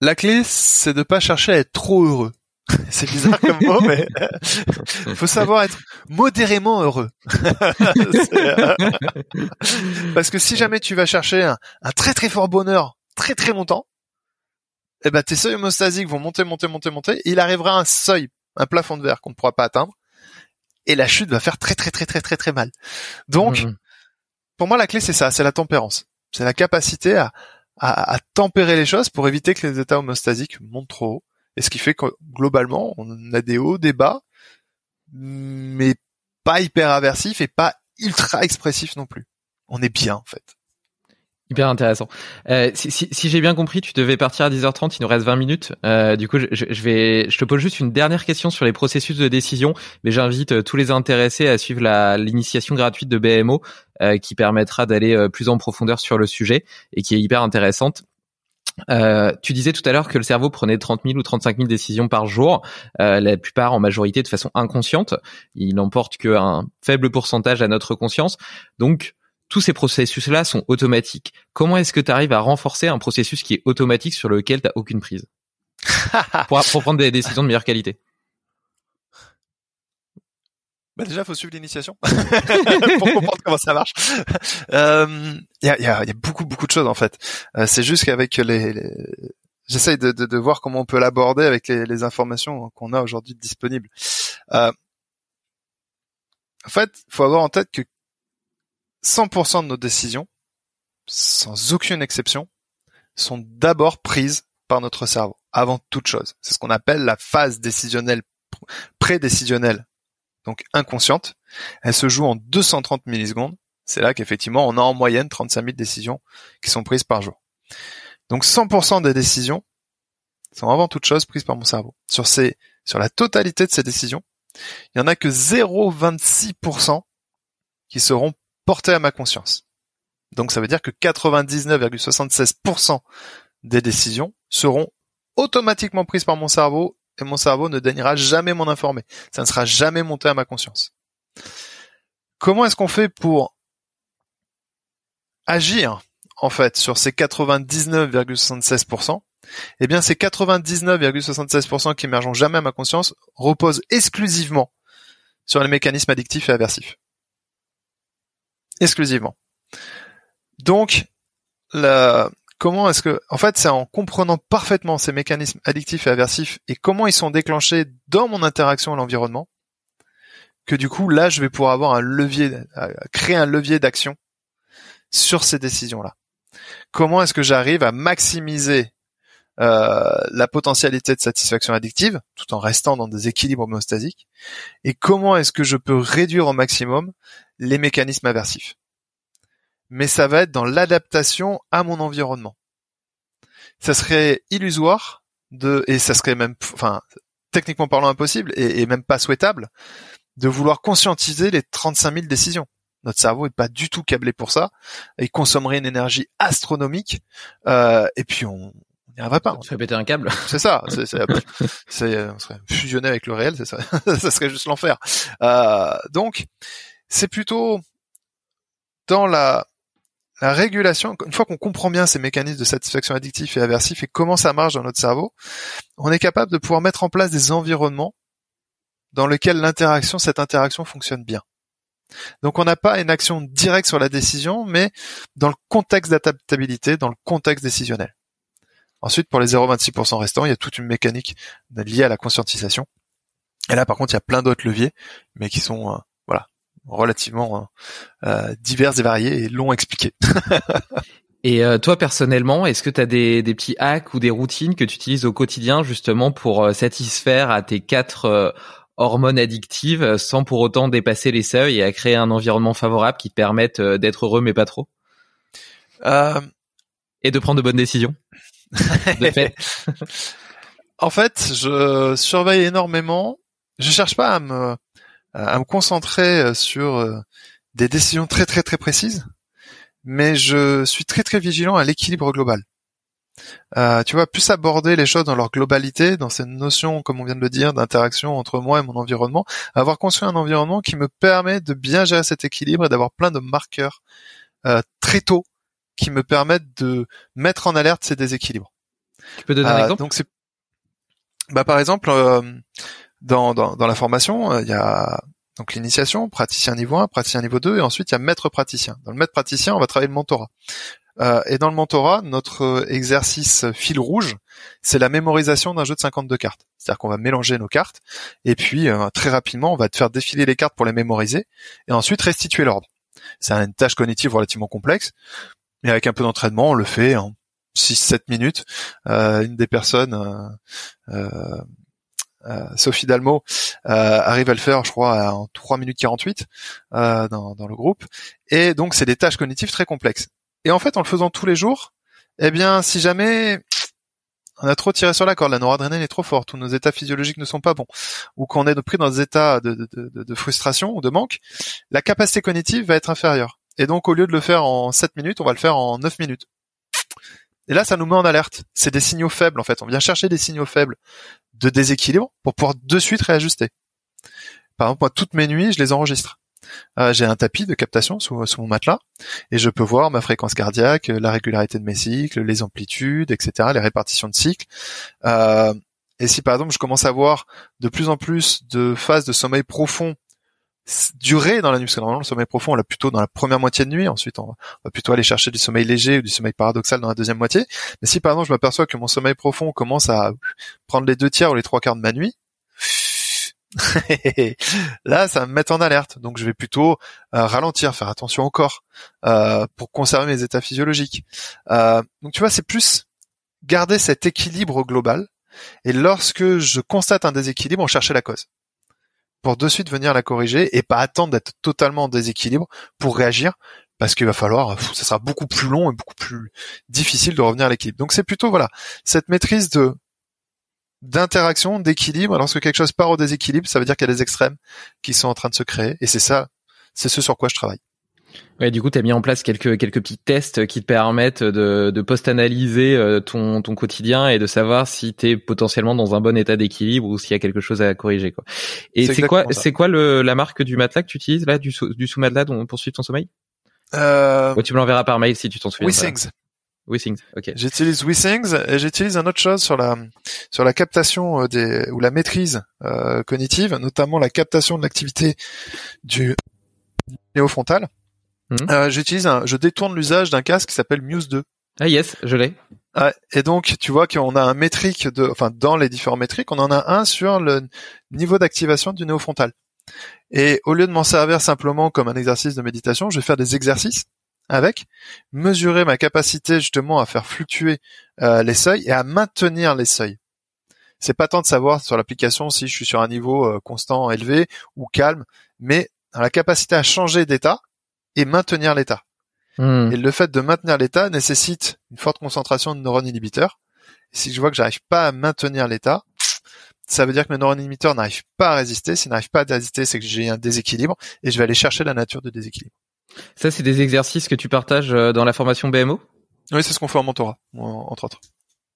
La clé, c'est de pas chercher à être trop heureux. c'est bizarre comme mot, mais il faut savoir être modérément heureux. Parce que si jamais tu vas chercher un, très très fort bonheur très très longtemps, eh ben tes seuils homostasiques vont monter, monter, monter, monter, et il arrivera un seuil, un plafond de verre qu'on ne pourra pas atteindre, et la chute va faire très très très très très très mal. Donc, mmh. pour moi, la clé c'est ça, c'est la tempérance, c'est la capacité à, à tempérer les choses pour éviter que les états homostasiques montent trop haut et ce qui fait que globalement, on a des hauts, des bas, mais pas hyper aversif et pas ultra expressif non plus. On est bien en fait. Hyper intéressant. Euh, si, si, si j'ai bien compris, tu devais partir à 10h30, il nous reste 20 minutes. Euh, du coup, je, je, vais, je te pose juste une dernière question sur les processus de décision, mais j'invite euh, tous les intéressés à suivre l'initiation gratuite de BMO, euh, qui permettra d'aller euh, plus en profondeur sur le sujet et qui est hyper intéressante. Euh, tu disais tout à l'heure que le cerveau prenait 30 000 ou 35 000 décisions par jour, euh, la plupart en majorité de façon inconsciente. Il n'emporte qu'un faible pourcentage à notre conscience. Donc, tous ces processus-là sont automatiques. Comment est-ce que tu arrives à renforcer un processus qui est automatique sur lequel tu n'as aucune prise pour, pour prendre des décisions de meilleure qualité? Bah déjà, faut suivre l'initiation pour comprendre comment ça marche. Il euh, y, a, y, a, y, a, beaucoup beaucoup de choses en fait. Euh, c'est juste qu'avec les, les... j'essaye de, de, de, voir comment on peut l'aborder avec les, les informations qu'on a aujourd'hui disponibles. Euh, en fait, faut avoir en tête que 100% de nos décisions, sans aucune exception, sont d'abord prises par notre cerveau, avant toute chose. C'est ce qu'on appelle la phase décisionnelle, prédécisionnelle donc inconsciente. Elle se joue en 230 millisecondes. C'est là qu'effectivement, on a en moyenne 35 000 décisions qui sont prises par jour. Donc 100% des décisions sont avant toute chose prises par mon cerveau. Sur ces, sur la totalité de ces décisions, il y en a que 0,26% qui seront portées à ma conscience. Donc ça veut dire que 99,76% des décisions seront automatiquement prises par mon cerveau et mon cerveau ne daignera jamais m'en informer. Ça ne sera jamais monté à ma conscience. Comment est-ce qu'on fait pour agir en fait sur ces 99,76% Eh bien, ces 99,76% qui émergeront jamais à ma conscience reposent exclusivement sur les mécanismes addictifs et aversifs. Exclusivement. Donc, comment est-ce que, en fait, c'est en comprenant parfaitement ces mécanismes addictifs et aversifs et comment ils sont déclenchés dans mon interaction à l'environnement, que du coup, là, je vais pouvoir avoir un levier, créer un levier d'action sur ces décisions-là. Comment est-ce que j'arrive à maximiser euh, la potentialité de satisfaction addictive tout en restant dans des équilibres homéostasiques et comment est-ce que je peux réduire au maximum les mécanismes aversifs mais ça va être dans l'adaptation à mon environnement. Ça serait illusoire de, et ça serait même, enfin, techniquement parlant impossible et, même pas souhaitable de vouloir conscientiser les 35 000 décisions. Notre cerveau est pas du tout câblé pour ça. Il consommerait une énergie astronomique euh, et puis on n'y arriverait pas. On serait péter un câble. C'est ça. C'est, c'est, on serait fusionné avec le réel. C'est ça. ça serait juste l'enfer. Euh, donc, c'est plutôt dans la la régulation, une fois qu'on comprend bien ces mécanismes de satisfaction addictif et aversif et comment ça marche dans notre cerveau, on est capable de pouvoir mettre en place des environnements dans lesquels l'interaction, cette interaction fonctionne bien. Donc on n'a pas une action directe sur la décision, mais dans le contexte d'adaptabilité, dans le contexte décisionnel. Ensuite, pour les 0,26% restants, il y a toute une mécanique liée à la conscientisation. Et là, par contre, il y a plein d'autres leviers, mais qui sont euh, relativement euh, divers et variés et longs expliqués. Et euh, toi personnellement, est-ce que tu as des, des, petits hacks ou des routines que tu utilises au quotidien justement pour euh, satisfaire à tes quatre hormones addictives sans pour autant dépasser les seuils et à créer un environnement favorable qui te permette d'être heureux mais pas trop? Et de prendre de bonnes décisions de fait. en fait, je surveille énormément. Je cherche pas à me à me concentrer euh, sur euh, des décisions très très très précises, mais je suis très très vigilant à l'équilibre global. Euh, tu vois, plus aborder les choses dans leur globalité, dans cette notion, comme on vient de le dire, d'interaction entre moi et mon environnement, avoir construit un environnement qui me permet de bien gérer cet équilibre et d'avoir plein de marqueurs euh, très tôt qui me permettent de mettre en alerte ces déséquilibres. Tu peux donner un exemple? Donc bah par exemple, dans, dans, dans la formation, euh, il y a donc l'initiation, praticien niveau 1, praticien niveau 2, et ensuite il y a maître praticien. Dans le maître praticien, on va travailler le mentorat. Euh, et dans le mentorat, notre exercice fil rouge, c'est la mémorisation d'un jeu de 52 cartes. C'est-à-dire qu'on va mélanger nos cartes, et puis euh, très rapidement, on va te faire défiler les cartes pour les mémoriser, et ensuite restituer l'ordre. C'est une tâche cognitive relativement complexe, mais avec un peu d'entraînement, on le fait en 6-7 minutes. Euh, une des personnes euh, euh, Sophie Dalmo euh, arrive à le faire, je crois, en 3 minutes 48 euh, dans, dans le groupe. Et donc, c'est des tâches cognitives très complexes. Et en fait, en le faisant tous les jours, eh bien, si jamais on a trop tiré sur la corde, la noradrénaline est trop forte, ou nos états physiologiques ne sont pas bons, ou qu'on est pris dans des états de, de, frustration ou de manque, la capacité cognitive va être inférieure. Et donc, au lieu de le faire en 7 minutes, on va le faire en 9 minutes. Et là, ça nous met en alerte. C'est des signaux faibles, en fait. On vient chercher des signaux faibles de déséquilibre pour pouvoir de suite réajuster. Par exemple, moi, toutes mes nuits, je les enregistre. Euh, j'ai un tapis de captation sous, mon matelas et je peux voir ma fréquence cardiaque, la régularité de mes cycles, les amplitudes, etc., les répartitions de cycles. Euh, et si par exemple je commence à voir de plus en plus de phases de sommeil profond durer dans la nuit, parce que normalement le sommeil profond on l'a plutôt dans la première moitié de nuit, ensuite on va, plutôt aller chercher du sommeil léger ou du sommeil paradoxal dans la deuxième moitié. Mais si par exemple je m'aperçois que mon sommeil profond commence à prendre les deux tiers ou les trois quarts de ma nuit, là ça va me met en alerte. Donc je vais plutôt euh, ralentir, faire attention au corps euh, pour conserver mes états physiologiques. Euh, donc tu vois, c'est plus garder cet équilibre global. Et lorsque je constate un déséquilibre, on cherchait la cause pour de suite venir la corriger et pas attendre d'être totalement en déséquilibre pour réagir parce qu'il va falloir, ça sera beaucoup plus long et beaucoup plus difficile de revenir à l'équilibre. Donc c'est plutôt voilà cette maîtrise de d'interaction, d'équilibre. Lorsque quelque chose part au déséquilibre, ça veut dire qu'il y a des extrêmes qui sont en train de se créer et c'est ça, c'est ce sur quoi je travaille. Ouais, du coup, tu as mis en place quelques quelques petits tests qui te permettent de, de post-analyser euh, ton ton quotidien et de savoir si tu es potentiellement dans un bon état d'équilibre ou s'il y a quelque chose à corriger quoi. Et c'est quoi c'est quoi le la marque du matelas que tu utilises là du sous, du sous-matelas pour suivre ton sommeil? Euh... tu me l'enverras par mail si tu t'en souviens. WeThings. WeThings, ok. J'utilise WeThings et j'utilise un autre chose sur la sur la captation euh, des ou la maîtrise euh, cognitive, notamment la captation de l'activité du néofrontal. Mhm. Euh, j'utilise un, je détourne l'usage d'un casque qui s'appelle Muse 2. Ah yes, je l'ai. Et donc tu vois qu'on a un métrique de, enfin dans les différents métriques, on en a un sur le niveau d'activation du néofrontal. Et au lieu de m'en servir simplement comme un exercice de méditation, je vais faire des exercices avec, mesurer ma capacité justement à faire fluctuer euh, les seuils et à maintenir les seuils. C'est pas tant de savoir sur l'application si je suis sur un niveau euh, constant, élevé ou calme, mais la capacité à changer d'état et maintenir l'état. Hmm. Et le fait de maintenir l'état nécessite une forte concentration de neurones inhibiteurs. si je vois que j'arrive pas à maintenir l'état, ça veut dire que mes neurones inhibiteurs n'arrivent pas à résister. S'ils n'arrivent pas à résister, c'est que j'ai un déséquilibre et je vais aller chercher la nature de déséquilibre. Ça, c'est des exercices que tu partages euh, dans la formation BMO Oui, c'est ce qu'on fait en mentorat, entre autres.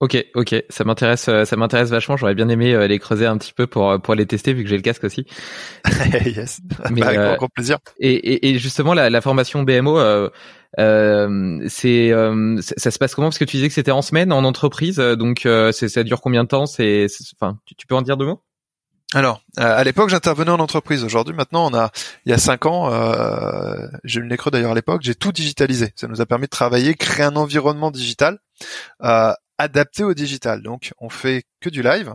Ok, ok, ça m'intéresse, euh, ça m'intéresse vachement. J'aurais bien aimé euh, les creuser un petit peu pour pour les tester vu que j'ai le casque aussi. yes, Mais, avec euh, grand plaisir. Et, et, et, justement la, la formation BMO, euh, euh, c'est ça se passe comment? Parce que tu disais que c'était en semaine en entreprise, donc c'est ça dure combien de temps? C'est, enfin, tu, tu peux en dire deux mots? Alors, à l'époque, j'intervenais en entreprise. Aujourd'hui, maintenant, on a, il y a cinq ans, euh, j'ai eu le nez creux d'ailleurs à l'époque, j'ai tout digitalisé. Ça nous a permis de travailler, créer un environnement digital euh, adapté au digital. Donc, on fait que du live.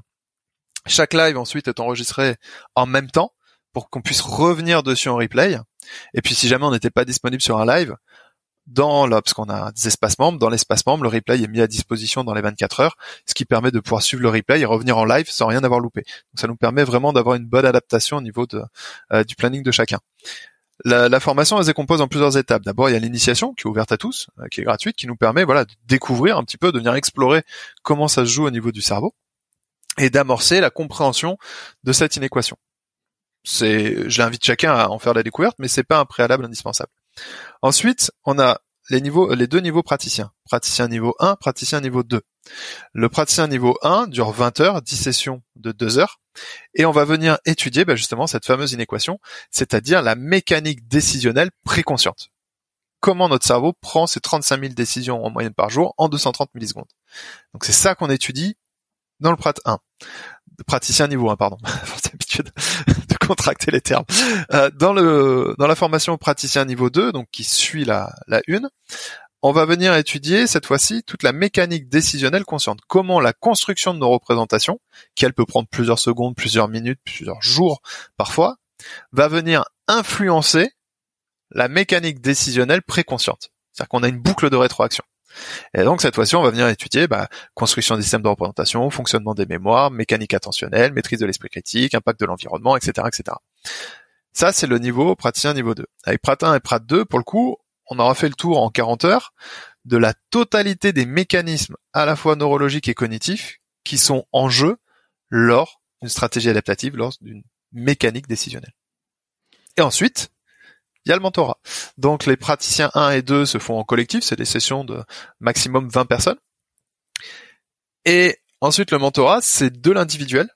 Chaque live ensuite est enregistré en même temps pour qu'on puisse revenir dessus en replay. Et puis, si jamais on n'était pas disponible sur un live, dans là, parce qu'on a des espaces membres, dans l'espace membre, le replay est mis à disposition dans les 24 heures, ce qui permet de pouvoir suivre le replay et revenir en live sans rien avoir loupé. Donc ça nous permet vraiment d'avoir une bonne adaptation au niveau de, euh, du planning de chacun. La, formation elle se décompose en plusieurs étapes. D'abord, il y a l'initiation qui est ouverte à tous, euh, qui est gratuite, qui nous permet voilà de découvrir un petit peu, de venir explorer comment ça se joue au niveau du cerveau et d'amorcer la compréhension de cette inéquation. C'est, je l'invite chacun à en faire la découverte, mais c'est pas un préalable indispensable. Ensuite, on a les les deux niveaux praticiens. Praticien niveau 1, praticien niveau 2. Le praticien niveau 1 dure 20 heures, 10 sessions de 2 heures, et on va venir étudier bah, justement cette fameuse inéquation, c'est-à-dire la mécanique décisionnelle préconsciente. Comment notre cerveau prend ces 35 000 décisions en moyenne par jour en 230 millisecondes. Donc c'est ça qu'on étudie dans le prat 1. Praticien niveau 1, pardon. l'habitude de contracter les termes. Euh, dans le dans la formation praticien niveau 2, donc qui suit la, la une, on va venir étudier cette fois-ci toute la mécanique décisionnelle consciente. Comment la construction de nos représentations, qui elle peut prendre plusieurs secondes, plusieurs minutes, plusieurs jours parfois, va venir influencer la mécanique décisionnelle préconsciente. C'est-à-dire qu'on a une boucle de rétroaction. Et donc cette fois-ci, on va venir étudier bah, construction des systèmes de représentation, fonctionnement des mémoires, mécanique attentionnelle, maîtrise de l'esprit critique, impact de l'environnement, etc., etc. Ça, c'est le niveau praticien niveau 2. Avec Prat 1 et Prat 2, pour le coup, on aura fait le tour en 40 heures de la totalité des mécanismes à la fois neurologiques et cognitifs qui sont en jeu lors d'une stratégie adaptative, lors d'une mécanique décisionnelle. Et ensuite, il y a le mentorat. Donc les praticiens 1 et 2 se font en collectif, c'est des sessions de maximum 20 personnes. Et ensuite le mentorat, c'est de l'individuel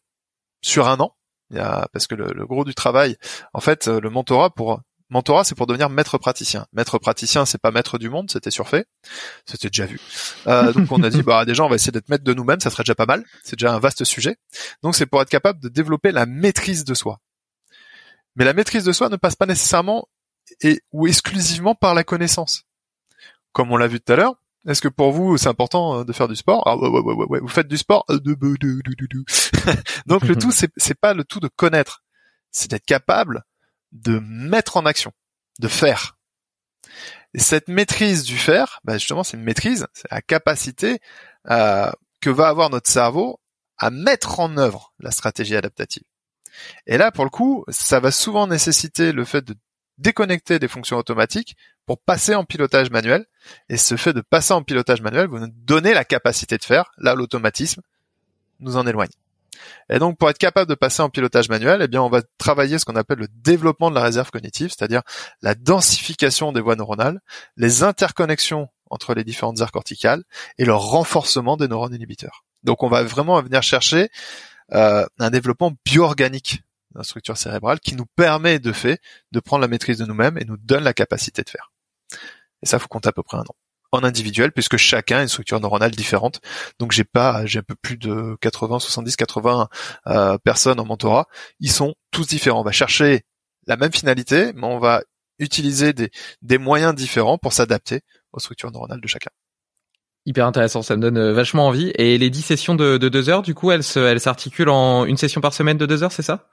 sur un an. Parce que le, gros du travail, en fait, le mentorat pour mentorat, c'est pour devenir maître praticien. Maître praticien, c'est pas maître du monde, c'était surfait, c'était déjà vu. Euh, donc on a dit, bah déjà, on va essayer d'être maître de nous-mêmes, ça serait déjà pas mal. C'est déjà un vaste sujet. Donc c'est pour être capable de développer la maîtrise de soi. Mais la maîtrise de soi ne passe pas nécessairement et ou exclusivement par la connaissance. Comme on l'a vu tout à l'heure, est-ce que pour vous c'est important euh, de faire du sport? Ah ouais, ouais, ouais, ouais, vous faites du sport? Euh, Donc le tout c'est c'est pas le tout de connaître, c'est d'être capable de mettre en action, de faire. Et cette maîtrise du faire, bah justement c'est une maîtrise, c'est la capacité euh, que va avoir notre cerveau à mettre en œuvre la stratégie adaptative. Et là, pour le coup, ça va souvent nécessiter le fait de déconnecter des fonctions automatiques pour passer en pilotage manuel. Et ce fait de passer en pilotage manuel vous nous donnez la capacité de faire. Là, l'automatisme nous en éloigne. Et donc, pour être capable de passer en pilotage manuel, eh bien, on va travailler ce qu'on appelle le développement de la réserve cognitive, c'est-à-dire la densification des voies neuronales, les interconnexions entre les différentes aires corticales et le renforcement des neurones inhibiteurs. Donc, on va vraiment venir chercher euh, un développement bioorganique la structure cérébrale qui nous permet de fait de prendre la maîtrise de nous-mêmes et nous donne la capacité de faire. Et ça, faut compter à peu près un an. En individuel, puisque chacun a une structure neuronale différente. Donc j'ai pas, j'ai un peu plus de 80, 70, 80 personnes en mentorat. Ils sont tous différents. On va chercher la même finalité, mais on va utiliser des, des moyens différents pour s'adapter aux structures neuronales de chacun Hyper intéressant, ça me donne vachement envie. Et les 10 sessions de, de deux heures, du coup, elles s'articulent en une session par semaine de deux heures, c'est ça?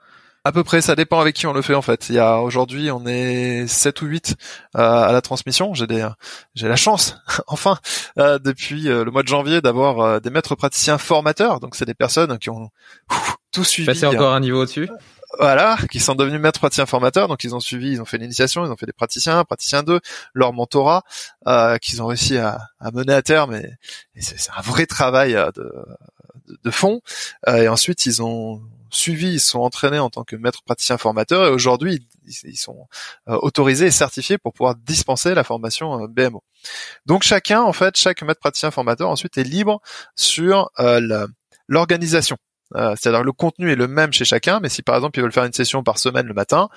À peu près, ça dépend avec qui on le fait en fait. Il y a aujourd'hui, on est 7 ou 8 euh, à la transmission. J'ai des, j'ai la chance, enfin, euh, depuis euh, le mois de janvier, d'avoir des maîtres praticiens formateurs. Donc c'est des personnes qui ont tout suivi. Passer encore un niveau au-dessus. Voilà, qui sont devenus maîtres praticiens formateurs, donc ils ont suivi, ils ont fait l'initiation, ils ont fait des praticiens, praticiens 2, leur mentorat, qu'ils ont réussi à, mener à terme, et, c'est un vrai travail de, de fond. et ensuite, ils ont suivis, ils sont entraînés en tant que maître praticien formateur et aujourd'hui ils, sont euh, autorisés et certifiés pour pouvoir dispenser la formation euh, BMO. Donc chacun, en fait, chaque maître praticien formateur ensuite est libre sur euh, l'organisation. C'est-à-dire le contenu est le même chez chacun, mais si par exemple ils veulent faire une session par semaine le matin,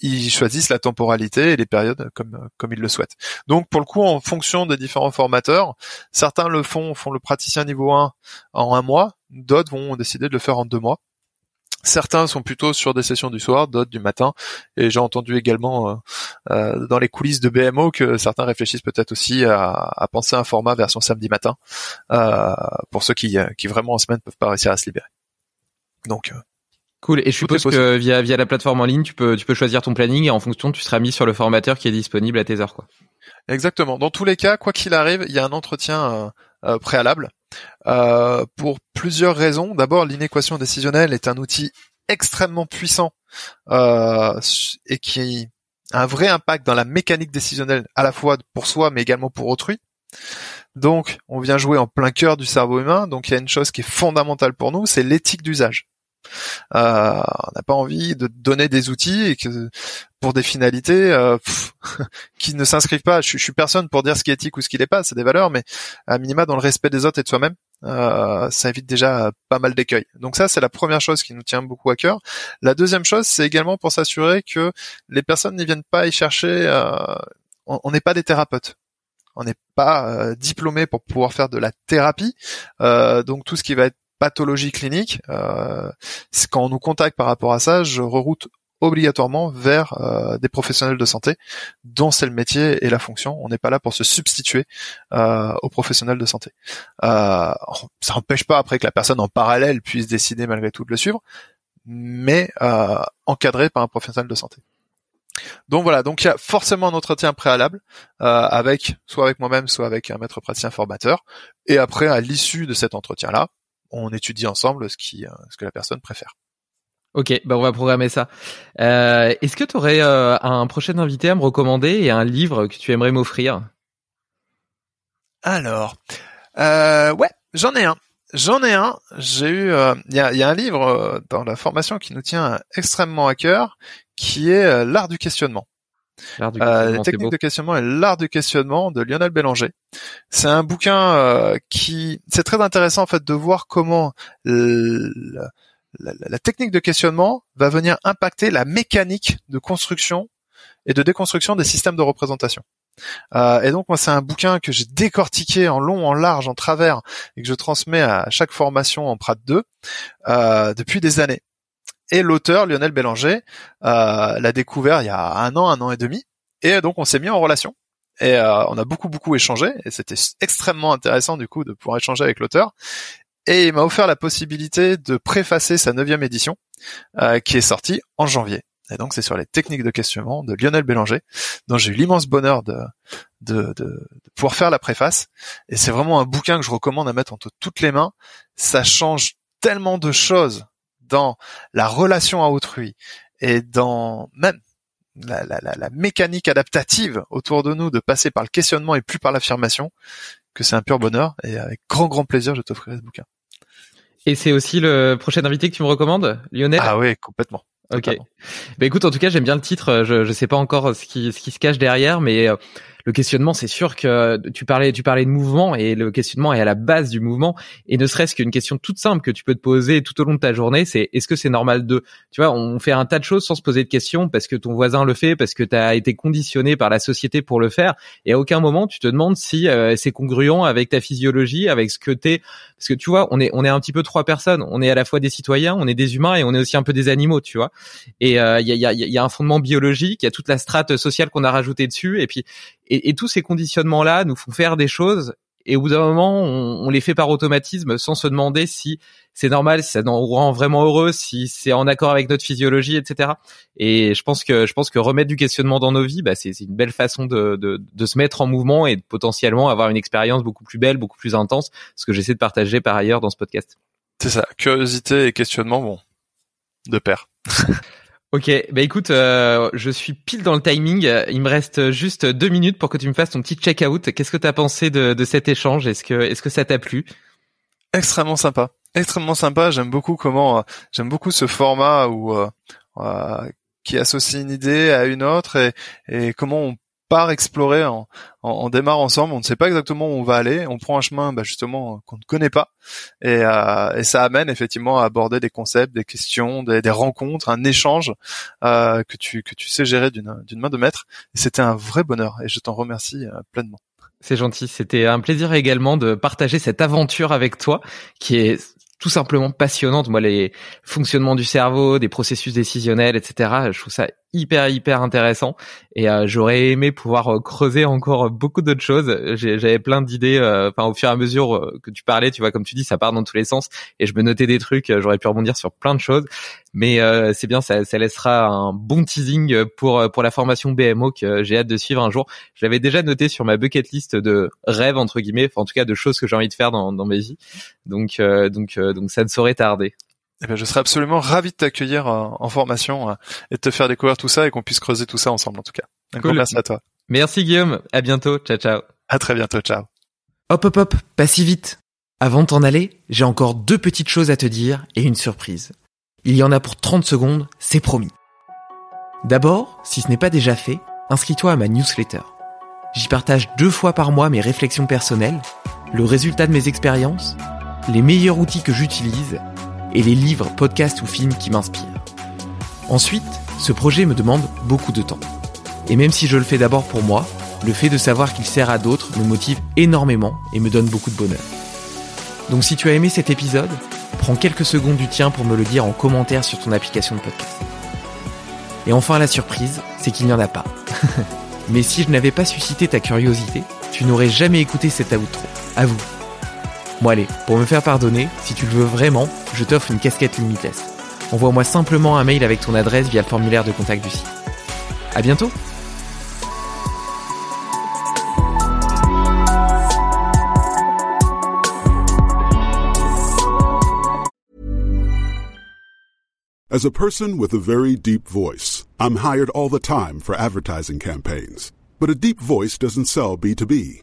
ils choisissent la temporalité et les périodes comme comme ils le souhaitent. Donc pour le coup, en fonction des différents formateurs, certains le font font le praticien niveau 1 en un mois, d'autres vont décider de le faire en deux mois. Certains sont plutôt sur des sessions du soir, d'autres du matin. Et j'ai entendu également euh, euh, dans les coulisses de BMO que certains réfléchissent peut-être aussi à, penser à un format version samedi matin euh, pour ceux qui, qui vraiment en semaine peuvent pas réussir à se libérer. Donc Cool. Et je suppose que via via la plateforme en ligne, tu peux tu peux choisir ton planning et en fonction, tu seras mis sur le formateur qui est disponible à tes heures, quoi. Exactement. Dans tous les cas, quoi qu'il arrive, il y a un entretien préalable euh, pour plusieurs raisons. D'abord, l'inéquation décisionnelle est un outil extrêmement puissant euh, et qui a un vrai impact dans la mécanique décisionnelle à la fois pour soi mais également pour autrui. Donc, on vient jouer en plein cœur du cerveau humain. Donc, il y a une chose qui est fondamentale pour nous, c'est l'éthique d'usage. Euh, on n'a pas envie de donner des outils et que pour des finalités euh, qui ne s'inscrivent pas. Je, je, suis personne pour dire ce qui est éthique ou ce qui n'est pas. C'est des valeurs, mais à minima dans le respect des autres et de soi-même. Euh, ça évite déjà pas mal d'écueils. Donc ça, c'est la première chose qui nous tient beaucoup à cœur. La deuxième chose, c'est également pour s'assurer que les personnes n'y viennent pas y chercher. Euh, on n'est pas des thérapeutes. On n'est pas euh, diplômé pour pouvoir faire de la thérapie. donc tout ce qui va être pathologie clinique, quand on nous contacte par rapport à ça, je reroute obligatoirement vers euh, des professionnels de santé dont c'est le métier et la fonction. On n'est pas là pour se substituer euh, aux professionnels de santé. Euh, ça n'empêche pas après que la personne en parallèle puisse décider malgré tout de le suivre, mais euh, encadré par un professionnel de santé. Donc voilà, donc il y a forcément un entretien préalable euh, avec soit avec moi-même, soit avec un maître praticien formateur, et après à l'issue de cet entretien-là, on étudie ensemble ce qui ce que la personne préfère. Ok, bah on va programmer ça. Euh, Est-ce que tu aurais euh, un prochain invité à me recommander et un livre que tu aimerais m'offrir? Alors, euh, ouais, j'en ai un. J'en ai un. J'ai eu, euh, il y, a, y, a, un livre euh, dans la formation qui nous tient extrêmement à cœur, qui est l'art du questionnement. Questionnement, technique de questionnement et l'art du questionnement de Lionel Bélanger. C'est un bouquin qui, c'est très intéressant en fait de voir comment la, technique de questionnement va venir impacter la mécanique de construction et de déconstruction des systèmes de représentation. Euh, et donc moi c'est un bouquin que j'ai décortiqué en long, en large, en travers et que je transmets à chaque formation en Prat 2 euh, depuis des années. Et l'auteur Lionel Bélanger euh, l'a découvert il y a un an, un an et demi, et donc on s'est mis en relation. Et euh, on a beaucoup beaucoup échangé et c'était extrêmement intéressant du coup de pouvoir échanger avec l'auteur et il m'a offert la possibilité de préfacer sa neuvième édition, euh, qui est sortie en janvier. Et donc c'est sur les techniques de questionnement de Lionel Bélanger, dont j'ai eu l'immense bonheur de, de, de, pouvoir faire la préface. Et c'est vraiment un bouquin que je recommande à mettre entre toutes les mains. Ça change tellement de choses dans la relation à autrui et dans même la, la, la, mécanique adaptative autour de nous de passer par le questionnement et plus par l'affirmation que c'est un pur bonheur et avec grand grand plaisir je t'offrirai ce bouquin. Et c'est aussi le prochain invité que tu me recommandes, Lionel? Ah oui, complètement. Ok. Bah écoute, en tout cas, j'aime bien le titre. Je je sais pas encore ce qui ce qui se cache derrière, mais euh, le questionnement, c'est sûr que tu parlais, tu parlais de mouvement et le questionnement est à la base du mouvement. Et ne serait-ce qu'une question toute simple que tu peux te poser tout au long de ta journée, c'est est-ce que c'est normal de, tu vois, on fait un tas de choses sans se poser de questions parce que ton voisin le fait, parce que tu as été conditionné par la société pour le faire. Et à aucun moment tu te demandes si euh, c'est congruent avec ta physiologie, avec ce que t'es. Parce que tu vois, on est on est un petit peu trois personnes. On est à la fois des citoyens, on est des humains et on est aussi un peu des animaux, tu vois. Et il euh, y, a, y, a, y a un fondement biologique, il y a toute la strate sociale qu'on a rajouté dessus. Et puis et, et tous ces conditionnements-là nous font faire des choses et au bout d'un moment, on, on, les fait par automatisme sans se demander si c'est normal, si ça nous rend vraiment heureux, si c'est en accord avec notre physiologie, etc. Et je pense que je pense que remettre du questionnement dans nos vies, bah, c'est une belle façon de, de, de, se mettre en mouvement et de potentiellement avoir une expérience beaucoup plus belle, beaucoup plus intense, ce que j'essaie de partager par ailleurs dans ce podcast. C'est ça, curiosité et questionnement, bon, de pair. Ok, bah écoute, euh, je suis pile dans le timing. Il me reste juste deux minutes pour que tu me fasses ton petit check-out. Qu'est-ce que tu as pensé de, de, cet échange? Est-ce que, est-ce que ça t'a plu? Extrêmement sympa, extrêmement sympa. J'aime beaucoup comment, euh, j'aime beaucoup ce format où euh, euh, qui associe une idée à une autre et, et comment on part explorer, on, on, démarre ensemble, on ne sait pas exactement où on va aller, on prend un chemin bah, justement qu'on ne connaît pas, et, euh, et, ça amène effectivement à aborder des concepts, des questions, des, des rencontres, un échange euh, que tu que tu sais gérer d'une main de maître. C'était un vrai bonheur, et je t'en remercie euh, pleinement. C'est gentil. C'était un plaisir également de partager cette aventure avec toi, qui est tout simplement passionnante. Moi, les fonctionnements du cerveau, des processus décisionnels, etc. Je trouve ça hyper hyper intéressant. Et euh, j'aurais aimé pouvoir euh, creuser encore beaucoup d'autres choses. J'avais plein d'idées euh, enfin au fur et à mesure que tu parlais tu vois comme tu dis ça part dans tous les sens. Et je me notais des trucs j'aurais pu rebondir sur plein de choses. Mais c'est bien ça, ça laissera un bon teasing pour pour la formation BMO que j'ai hâte de suivre un jour. Je l'avais déjà noté sur ma bucket list de rêves entre guillemets en tout cas de choses que j'ai envie de faire dans dans ma vie. Donc donc donc ça ne saurait tarder eh bien, je serais absolument ravi de t'accueillir en formation euh, et de te faire découvrir tout ça et qu'on puisse creuser tout ça ensemble en tout cas. Un cool. merci à toi. Merci Guillaume. À bientôt. Ciao, ciao. À très bientôt. Ciao. Hop, hop, hop. Pas si vite. Avant de t'en aller, j'ai encore deux petites choses à te dire et une surprise. Il y en a pour 30 secondes, c'est promis. D'abord, si ce n'est pas déjà fait, inscris-toi à ma newsletter. J'y partage deux fois par mois mes réflexions personnelles, le résultat de mes expériences, les meilleurs outils que j'utilise et les livres, podcasts ou films qui m'inspirent. Ensuite, ce projet me demande beaucoup de temps. Et même si je le fais d'abord pour moi, le fait de savoir qu'il sert à d'autres me motive énormément et me donne beaucoup de bonheur. Donc si tu as aimé cet épisode, prends quelques secondes du tien pour me le dire en commentaire sur ton application de podcast. Et enfin la surprise, c'est qu'il n'y en a pas. Mais si je n'avais pas suscité ta curiosité, tu n'aurais jamais écouté cet outro. À vous. Bon allez, pour me faire pardonner, si tu le veux vraiment, je t'offre une casquette Limitless. Envoie-moi simplement un mail avec ton adresse via le formulaire de contact du site. À bientôt As a person with a very deep voice, I'm hired all the time for advertising campaigns. But a deep voice doesn't sell B2B.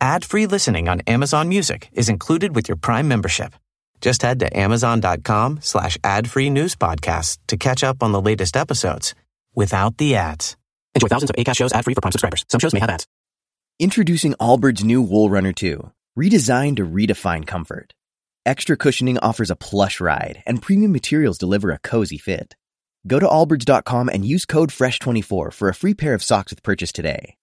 Ad-free listening on Amazon Music is included with your Prime membership. Just head to amazon.com slash ad-free news podcasts to catch up on the latest episodes without the ads. Enjoy thousands of ACAST shows ad-free for Prime subscribers. Some shows may have ads. Introducing Allbirds new Wool Runner 2, redesigned to redefine comfort. Extra cushioning offers a plush ride, and premium materials deliver a cozy fit. Go to allbirds.com and use code FRESH24 for a free pair of socks with purchase today.